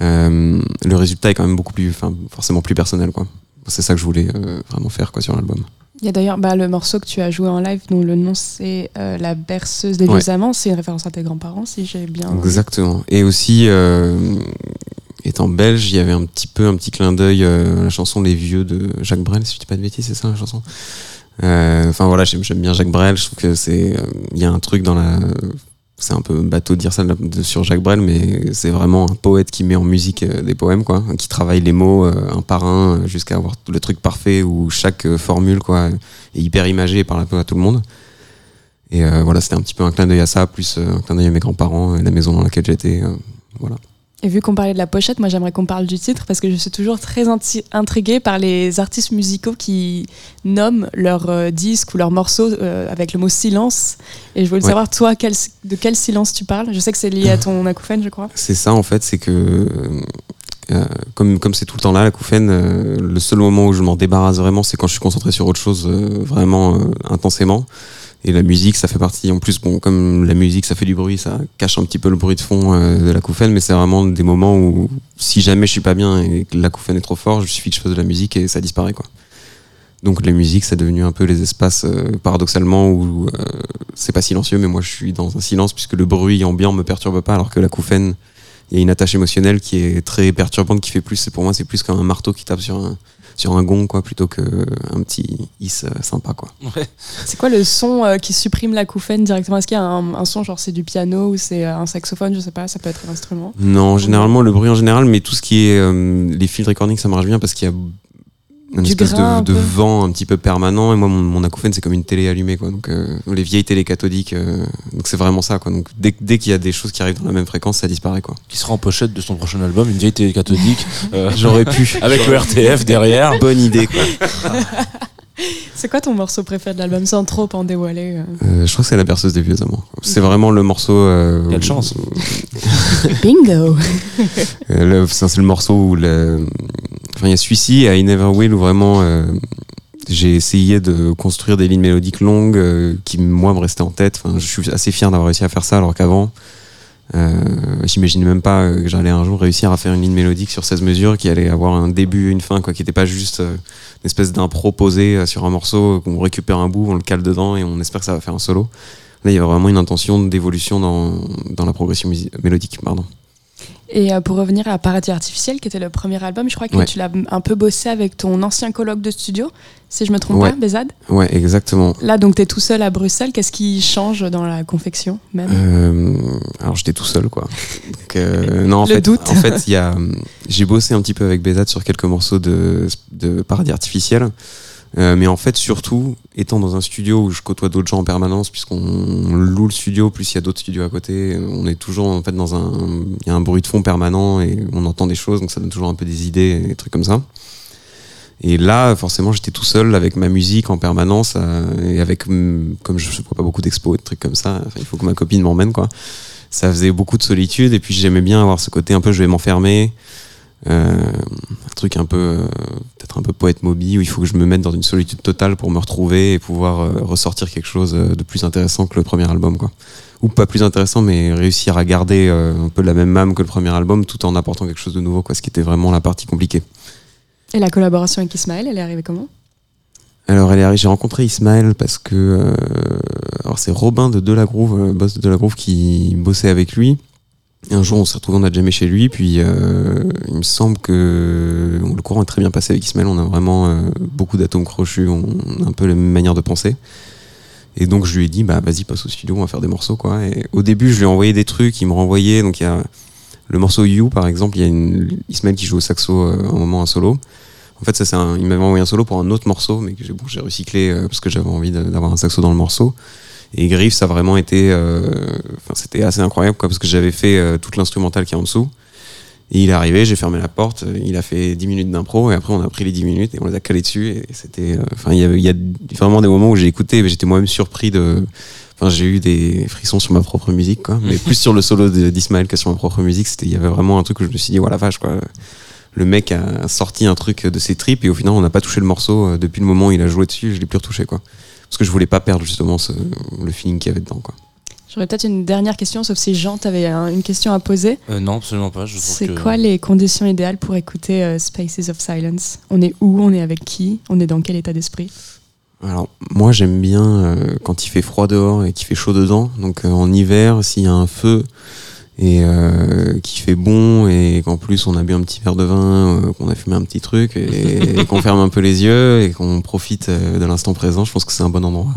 Euh, le résultat est quand même beaucoup plus, enfin, forcément plus personnel, quoi. C'est ça que je voulais euh, vraiment faire, quoi, sur l'album. Il y a d'ailleurs bah, le morceau que tu as joué en live, dont le nom c'est euh, La berceuse des Ouais. vieux amants. C'est une référence à tes grands-parents, si j'ai bien. Exactement. Et aussi, étant belge, il y avait un petit peu un petit clin d'œil à la chanson Les Vieux de Jacques Brel, si je dis pas de bêtises, c'est ça la chanson? Enfin voilà, j'aime bien Jacques Brel, je trouve que c'est. Il y a un truc dans la. C'est un peu bateau de dire ça sur Jacques Brel, mais c'est vraiment un poète qui met en musique euh, des poèmes, quoi, qui travaille les mots euh, un par un euh, jusqu'à avoir le truc parfait où chaque formule, quoi, est hyper imagée et parle un peu à tout le monde. Et voilà, c'était un petit peu un clin d'œil à ça, plus un clin d'œil à mes grands-parents et la maison dans laquelle j'étais. voilà. Et vu qu'on parlait de la pochette, moi j'aimerais qu'on parle du titre parce que je suis toujours très intriguée par les artistes musicaux qui nomment leur euh, disque ou leur morceau euh, avec le mot silence. Et je voulais Ouais. savoir, toi, quel- de quel silence tu parles? Je sais que c'est lié à ton acouphène, je crois. C'est ça en fait, c'est que euh, comme comme c'est tout le temps là, la couffaine, euh, le seul moment où je m'en débarrasse vraiment, c'est quand je suis concentré sur autre chose euh, vraiment euh, intensément. Et la musique, ça fait partie. En plus, bon, comme la musique, ça fait du bruit, ça cache un petit peu le bruit de fond euh, de la couffaine, mais c'est vraiment des moments où, si jamais je suis pas bien et que la couffaine est trop fort, il suffit que je fasse de la musique et ça disparaît quoi. Donc la musique, c'est devenu un peu les espaces euh, paradoxalement où euh, c'est pas silencieux, mais moi je suis dans un silence puisque le bruit ambiant me perturbe pas, alors que la couffaine, il y a une attache émotionnelle qui est très perturbante, qui fait plus. Pour moi, c'est plus comme un marteau qui tape sur un sur un gong quoi, plutôt que un petit is euh, sympa quoi. C'est quoi le son euh, qui supprime l'acouphène directement? Est-ce qu'il y a un, un son, genre c'est du piano ou c'est euh, un saxophone? Je sais pas, ça peut être un instrument. Non, généralement le bruit en général, mais tout ce qui est euh, les field recording, ça marche bien parce qu'il y a une Du espèce grain, un de, vent un petit peu permanent et moi mon, mon acouphène c'est comme une télé allumée quoi donc euh, les vieilles télé cathodiques euh, donc c'est vraiment ça quoi donc dès, dès qu'il y a des choses qui arrivent dans la même fréquence ça disparaît quoi Qui sera en pochette de son prochain album, une vieille télé cathodique. euh, J'aurais pu. Avec le RTF derrière. bonne idée quoi C'est quoi ton morceau préféré de l'album sans trop en dévoiler euh? Je crois que c'est la berceuse des vieux amants c'est vraiment le morceau euh, Quelle chance. Bingo Euh, c'est le morceau où le, enfin, il y a celui-ci I Never Will où vraiment euh, j'ai essayé de construire des lignes mélodiques longues euh, qui moi me restaient en tête. Enfin, je suis assez fier d'avoir réussi à faire ça alors qu'avant, euh, j'imaginais même pas que j'allais un jour réussir à faire une ligne mélodique sur 16 mesures qui allait avoir un début, une fin, quoi, qui n'était pas juste une espèce d'impro posé euh, sur un morceau qu'on récupère un bout, on le cale dedans et on espère que ça va faire un solo. Là, il y a vraiment une intention d'évolution dans, dans la progression mélodique, pardon. Et euh, pour revenir à Paradis Artificiel, qui était le premier album, je crois que Ouais. tu l'as un peu bossé avec ton ancien colloque de studio, si je me trompe Ouais. pas, Bézad. Ouais, exactement. Là, donc, tu es tout seul à Bruxelles. Qu'est-ce qui change dans la confection même? Euh, alors j'étais tout seul quoi. Donc, euh, non en Le fait, doute. en fait il y a, j'ai bossé un petit peu avec Bézat sur quelques morceaux de, de paradis artificiel. Euh, mais en fait, surtout, étant dans un studio où je côtoie d'autres gens en permanence, puisqu'on loue le studio, plus il y a d'autres studios à côté, on est toujours en fait dans un, il y a un bruit de fond permanent et on entend des choses, donc ça donne toujours un peu des idées et des trucs comme ça. Et là, forcément, j'étais tout seul avec ma musique en permanence euh, et avec, hum, comme je ne vois pas beaucoup d'expos et de trucs comme ça, il faut que ma copine m'emmène, quoi. Ça faisait beaucoup de solitude et puis j'aimais bien avoir ce côté un peu je vais m'enfermer. Euh, un truc un peu, euh, peut-être un peu poète moby où il faut que je me mette dans une solitude totale pour me retrouver et pouvoir euh, ressortir quelque chose de plus intéressant que le premier album, quoi. Ou pas plus intéressant, mais réussir à garder un peu la même âme que le premier album tout en apportant quelque chose de nouveau, quoi. Ce qui était vraiment la partie compliquée. Et la collaboration avec Ismaël, elle est arrivée comment? Alors, elle est arrivée- j'ai rencontré Ismaël parce que euh, alors c'est Robin de Delagroove, boss de Delagroove, qui bossait avec lui. Un jour, on s'est retrouvé, on a jamais chez lui, puis euh, il me semble que le courant est très bien passé avec Ismaël. On a vraiment euh, beaucoup d'atomes crochus, on a un peu la même manière de penser. Et donc je lui ai dit, bah vas-y, passe au studio, on va faire des morceaux, quoi. Et au début, je lui ai envoyé des trucs, il me renvoyait. Donc il y a le morceau You, par exemple, il y a une, Ismaël qui joue au saxo euh, un moment un solo. En fait, ça, c'est un, il m'avait envoyé un solo pour un autre morceau, mais que j'ai recyclé parce que j'avais envie d'avoir un saxo dans le morceau. Et Griff, ça a vraiment été, euh, enfin, c'était assez incroyable, quoi, parce que j'avais fait euh, toute l'instrumentale qui est en dessous. Et il est arrivé, j'ai fermé la porte, il a fait 10 minutes d'impro, et après on a pris les 10 minutes et on les a calés dessus. Et c'était, euh, enfin, il y, a vraiment des moments où j'ai écouté, mais j'étais moi-même surpris de, enfin, j'ai eu des frissons sur ma propre musique, quoi, mais plus sur le solo de- d'Ismaël que sur ma propre musique. C'était, il y avait vraiment un truc où je me suis dit, voilà, vache, quoi. Le mec a sorti un truc de ses tripes et au final on n'a pas touché le morceau depuis le moment où il a joué dessus, je l'ai plus retouché, quoi. Parce que je voulais pas perdre justement ce- le feeling qu'il y avait dedans, quoi. J'aurais peut-être une dernière question, sauf si Jean, t'avais un- une question à poser. Euh, non, absolument pas. C'est que- quoi les conditions idéales pour écouter euh, Spaces of Silence? On est où? On est avec qui? On est dans quel état d'esprit? Alors, moi, j'aime bien euh, quand il fait froid dehors et qu'il fait chaud dedans. Donc, euh, en hiver, s'il y a un feu et euh, qu'il fait bon et qu'en plus on a bu un petit verre de vin, euh, qu'on a fumé un petit truc et, et qu'on ferme un peu les yeux et qu'on profite euh, de l'instant présent, je pense que c'est un bon endroit.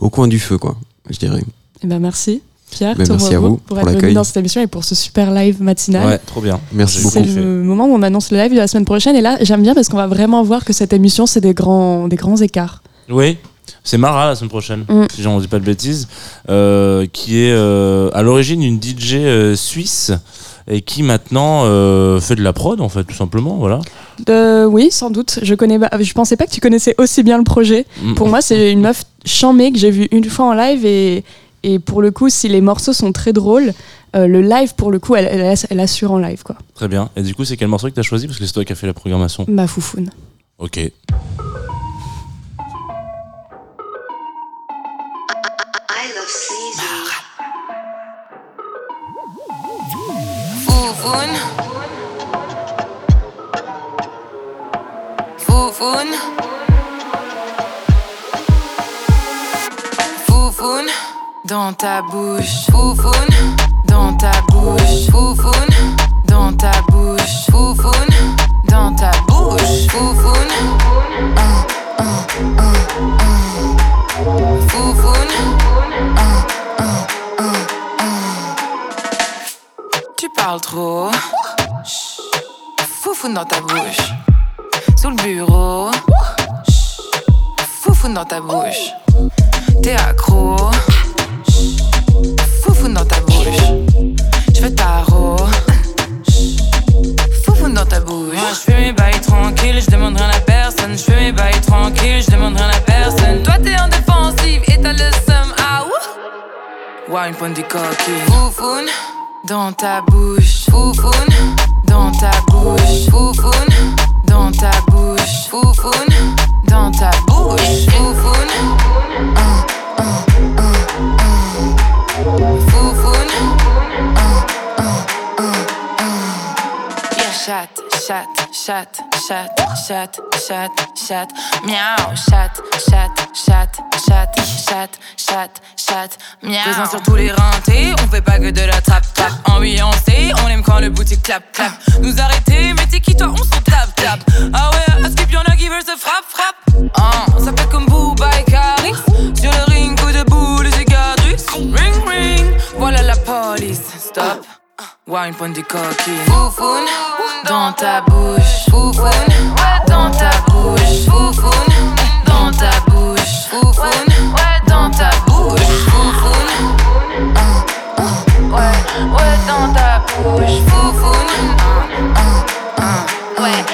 Au coin du feu, quoi, je dirais. Eh ben merci. Pierre, Ben, merci à vous pour pour être venu l'accueil. dans cette émission et pour ce super live matinal. Ouais, trop bien. Merci beaucoup. C'est le moment où on annonce le live de la semaine prochaine et là j'aime bien parce qu'on va vraiment voir que cette émission c'est des grands, des grands écarts. Oui, c'est Mara la semaine prochaine, Mm. si j'en dis pas de bêtises, euh, qui est euh, à l'origine une DJ euh, suisse et qui maintenant euh, fait de la prod en fait, tout simplement. Voilà. Euh, oui, sans doute. Je connais je pensais pas que tu connaissais aussi bien le projet. Mm. Pour moi, c'est une meuf chamée que j'ai vue une fois en live et, et pour le coup, si les morceaux sont très drôles, euh, le live pour le coup, elle, elle, elle assure en live quoi. Très bien. Et du coup, c'est quel morceau que t'as choisi? Parce que c'est toi qui as fait la programmation. Ma foufoune. Ok. Foufoune. Foufoune. Foufoune. Dans ta bouche. Foufoune. Dans ta bouche. Foufoune. Dans ta bouche. Foufoune. Dans ta bouche. Foufoune. Un, un, un, un. Foufoune. Un, un, un, un. Parles trop. Foufoune dans ta bouche. Sous le bureau. Chut. Foufoune dans ta bouche. T'es accro. Chut. Foufoune dans ta bouche. Je fais tarot. Chut. Foufoune dans ta bouche. Moi, je fais mes bails tranquilles, je demande rien à personne. Je fais mes bails tranquilles, je demande rien à personne. Toi, t'es en défensive et t'as le seum. Ah, ouh. Ouais, une pointe du coquille. Foufoune dans ta bouche. Foufoune dans ta bouche. Foufoune dans ta bouche. Foufoune dans ta bouche. Foufoune. Un, un, un, un. Foufoune. Un, un, un, un. Yeah, chat, chat, chat, chat, chat, chat, chat, miaou, chat, chat, chat, chat, chat, chat, chat, miaou. Présent sur tous les rentés, on fait pas que de la trap trap. Ambiancé, on aime quand le boutique clap clap. Nous arrêter, mais t'es qui toi, on s'en tape tape. Ah ouais, à skip y'en a qui veulent se frappe frappe. Ah, ça fait comme Booba et Caris. Sur le ring, coup de boule cicatrices. Ring ring, voilà la police. Stop. Ouais, une pointe du coquille. Foufoune dans ta bouche. Foufoune dans ta bouche. Foufoune dans ta bouche. Foufoune dans ta bouche. Foufoune. Un, un, ouais, ouais, dans ta bouche. Foufoune. Un, un, un, ouais,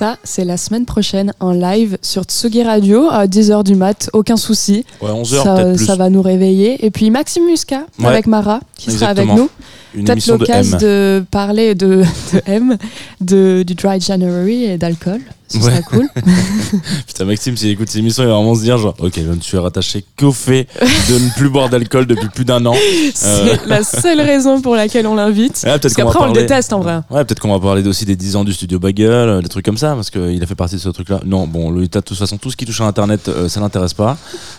Ça, c'est la semaine prochaine en live sur Tsugi Radio à 10h du mat, aucun souci. Ouais, 11 heures, ça, peut-être plus. ça va nous réveiller. Et puis Maxime Ouais. avec Mara qui sera avec nous. Peut-être de l'occasion de, parler de, de M, de, du Dry January et d'alcool. Ce Ouais. cool. Putain, Maxime, s'il écoute ces émissions, il va vraiment se dire genre, ok, je ne suis rattaché qu'au fait de ne plus boire d'alcool depuis plus d'un an. Euh, C'est la seule raison pour laquelle on l'invite. Ouais, peut-être Parce qu'après, on le déteste en vrai. Ouais, peut-être qu'on va parler aussi des 10 ans du studio Bagel, euh, des trucs comme ça, parce qu'il a fait partie de ce truc-là. Non, bon, lui, de toute façon, tout ce qui touche à Internet, euh, ça l'intéresse pas.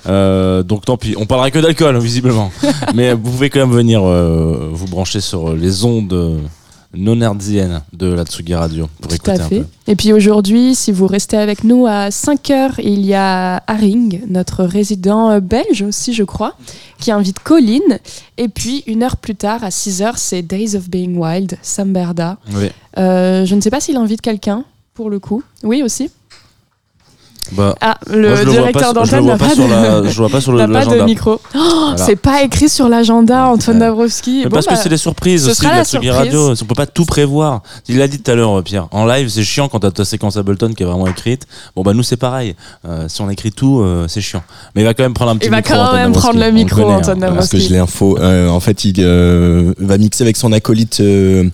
Euh, donc tant pis, on parlera que d'alcool, visiblement. Mais vous pouvez quand même venir euh, vous brancher sur les ondes euh, non de la Tsugi Radio pour Tout écouter à un fait. peu. Et puis aujourd'hui, si vous restez avec nous à 5h, il y a Haring, notre résident euh, belge aussi, je crois, qui invite Colline. Et puis une heure plus tard, à 6h, c'est Days of Being Wild, Sam Berda. Oui. Euh, je ne sais pas s'il invite quelqu'un, pour le coup. Oui, aussi. Bah, Ah, le moi, je le vois directeur d'antenne vois n'a pas pas, sur de... la- je vois pas sur le- pas de micro. Oh, Voilà. C'est pas écrit sur l'agenda, Antoine Dabrowski. Mais Bon, parce bah, que c'est des surprises ce aussi la la surprise. Radio. On peut pas tout prévoir. Il l'a dit tout à l'heure, euh, Pierre. En live, c'est chiant quand t'as ta séquence Ableton qui est vraiment écrite. Bon, bah, nous, c'est pareil. Euh, si on écrit tout, euh, c'est chiant. Mais il va quand même prendre un petit Il va micro. quand Antoine même Dabrowski. prendre le micro, hein. Antoine Parce que Dabrowski. je l'ai info. Euh, en fait, il euh, va mixer avec son acolyte euh,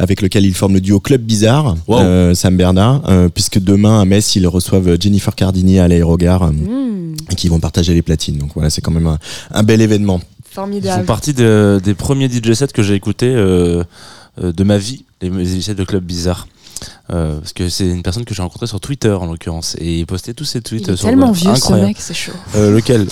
avec lequel il forme le duo Club Bizarre, euh, Sam Bernard, euh, puisque demain à Metz, ils reçoivent Jennifer Cardini à l'aérogare euh, Hmm, et qui vont partager les platines. Donc voilà, c'est quand même un, un bel événement. Ils font Formidable. partie de- des premiers DJ sets que j'ai écoutés euh, euh, de ma vie, les, DJ sets de Club Bizarre. Euh, parce que c'est une personne que j'ai rencontrée sur Twitter en l'occurrence et il postait tous ses tweets Il est sur tellement le- vieux, ce mec, c'est chaud. Euh, lequel?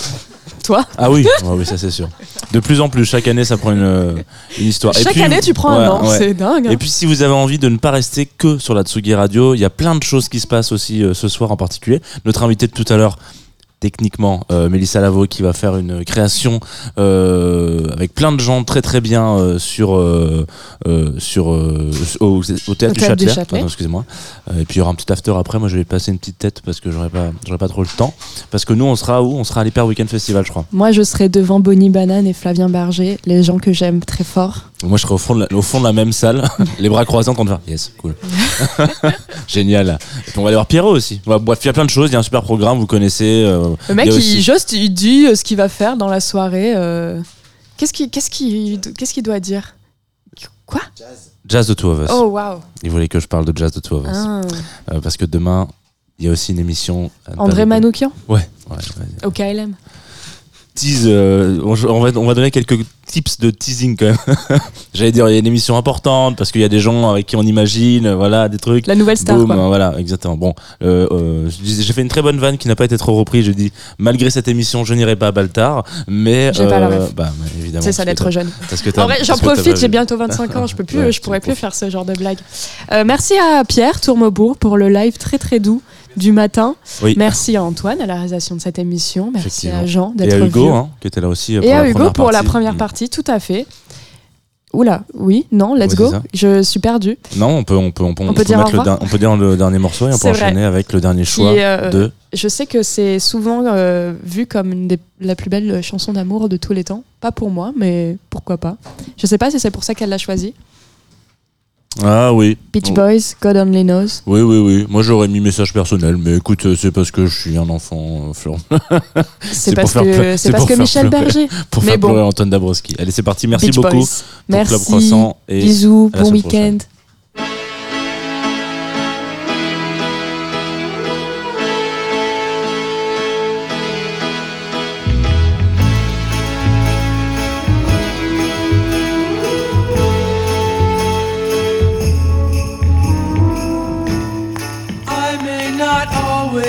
Toi Ah oui, Ouais, oui ça c'est sûr. De plus en plus, chaque année ça prend une, une histoire. Chaque année, tu prends un an, c'est dingue, hein. Et puis si vous avez envie de ne pas rester que sur la Tsugi Radio, il y a plein de choses qui se passent aussi euh, ce soir en particulier. Notre invité de tout à l'heure, techniquement, euh, Mélissa Lavo qui va faire une création euh, avec plein de gens très très bien euh, sur euh, euh, sur euh, au, au théâtre du Théâtre du Châtelet. Excusez-moi. Et puis il y aura un petit after après. Moi je vais passer une petite tête parce que j'aurai pas j'aurai pas trop le temps. Parce que nous on sera où? On sera à l'Hyper Weekend Festival, je crois. Moi, je serai devant Bonnie Banane et Flavien Berger, les gens que j'aime très fort. Moi, je serai au fond de la, au fond de la même salle, les bras croisés en train de faire yes, cool. Génial. Et puis on va aller voir Pierrot aussi. On va- Bref, il y a plein de choses. Il y a un super programme, vous connaissez. Le mec, il aussi- juste, il dit euh, ce qu'il va faire dans la soirée. euh, Qu'est-ce qu'il qu'est-ce qu'il- qu'est-ce qu'il doit dire? Quoi? Jazz de Two of Us. Oh, waouh. Il voulait que je parle de Jazz de Two of Us. Ah. Euh, parce que demain, il y a aussi une émission. André. Manoukian? Ouais, ouais, ouais. Au KLM. Tease, euh, on, on va, on va donner quelques tips de teasing quand même. J'allais dire, il y a une émission importante parce qu'il y a des gens avec qui on imagine, voilà, des trucs. La nouvelle star, quoi. Voilà, exactement. Bon, euh, euh, j'ai fait une très bonne vanne qui n'a pas été trop reprise. Je dis, malgré cette émission, je n'irai pas à Baltar, mais. J'ai pas la ref. bah, évidemment. C'est ça d'être jeune. Parce que t'as- En vrai, j'en profite, j'ai bientôt 25 ans, je peux plus, Ouais, je pourrais plus faire ce genre de blague. Merci à Pierre Tourmebourg pour le live très très doux du matin. Oui. Merci à Antoine à la réalisation de cette émission. Merci à Jean Et d'être à Hugo, venu. hein, qui était là aussi. euh, Et pour à la Hugo pour la première Mm. partie, tout à fait. Oula, oui, non, let's go. ça. Je suis perdue. Non, on peut, on peut, on peut, On peut dire le, revoir der- on peut dire le dernier morceau et on peut vrai. enchaîner avec le dernier choix euh, de. Je sais que c'est souvent euh, vu comme une des la plus belle chanson d'amour de tous les temps. Pas pour moi, mais pourquoi pas. Je sais pas si c'est pour ça qu'elle l'a choisi. Ah oui. Beach Boys, God Only Knows. Oui, oui, oui. Moi, j'aurais mis message personnel, mais écoute, euh, c'est parce que je suis un enfant, euh, Florent. C'est parce que- parce que Michel pleurer- Berger. Pour Mais faire bon. pleurer Antoine Dabrowski. Allez, c'est parti. Merci Beach beaucoup. Boys. Merci. Croissant. Et Bisous, bon week-end.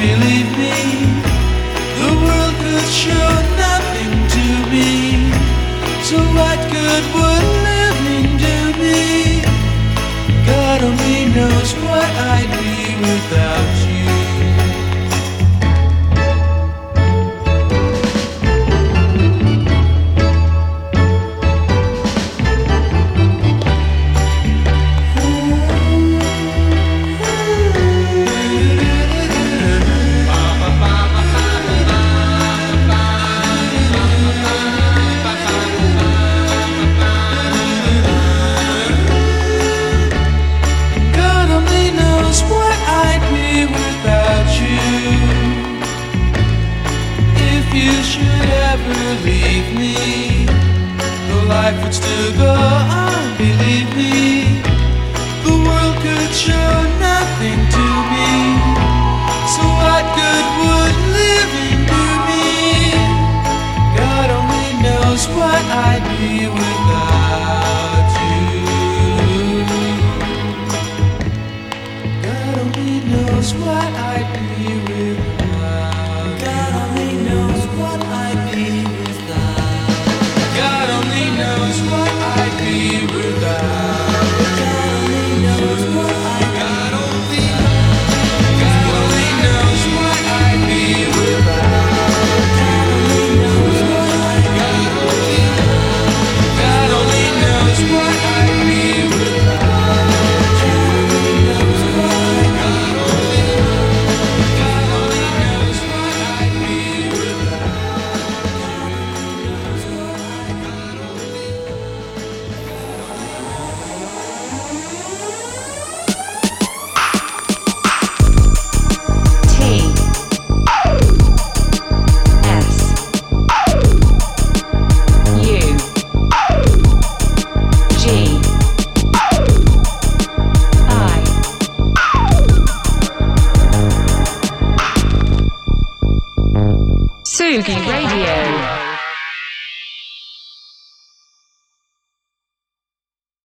believe me. The world could show nothing to me. So what good would living do me? God only knows what I'd be without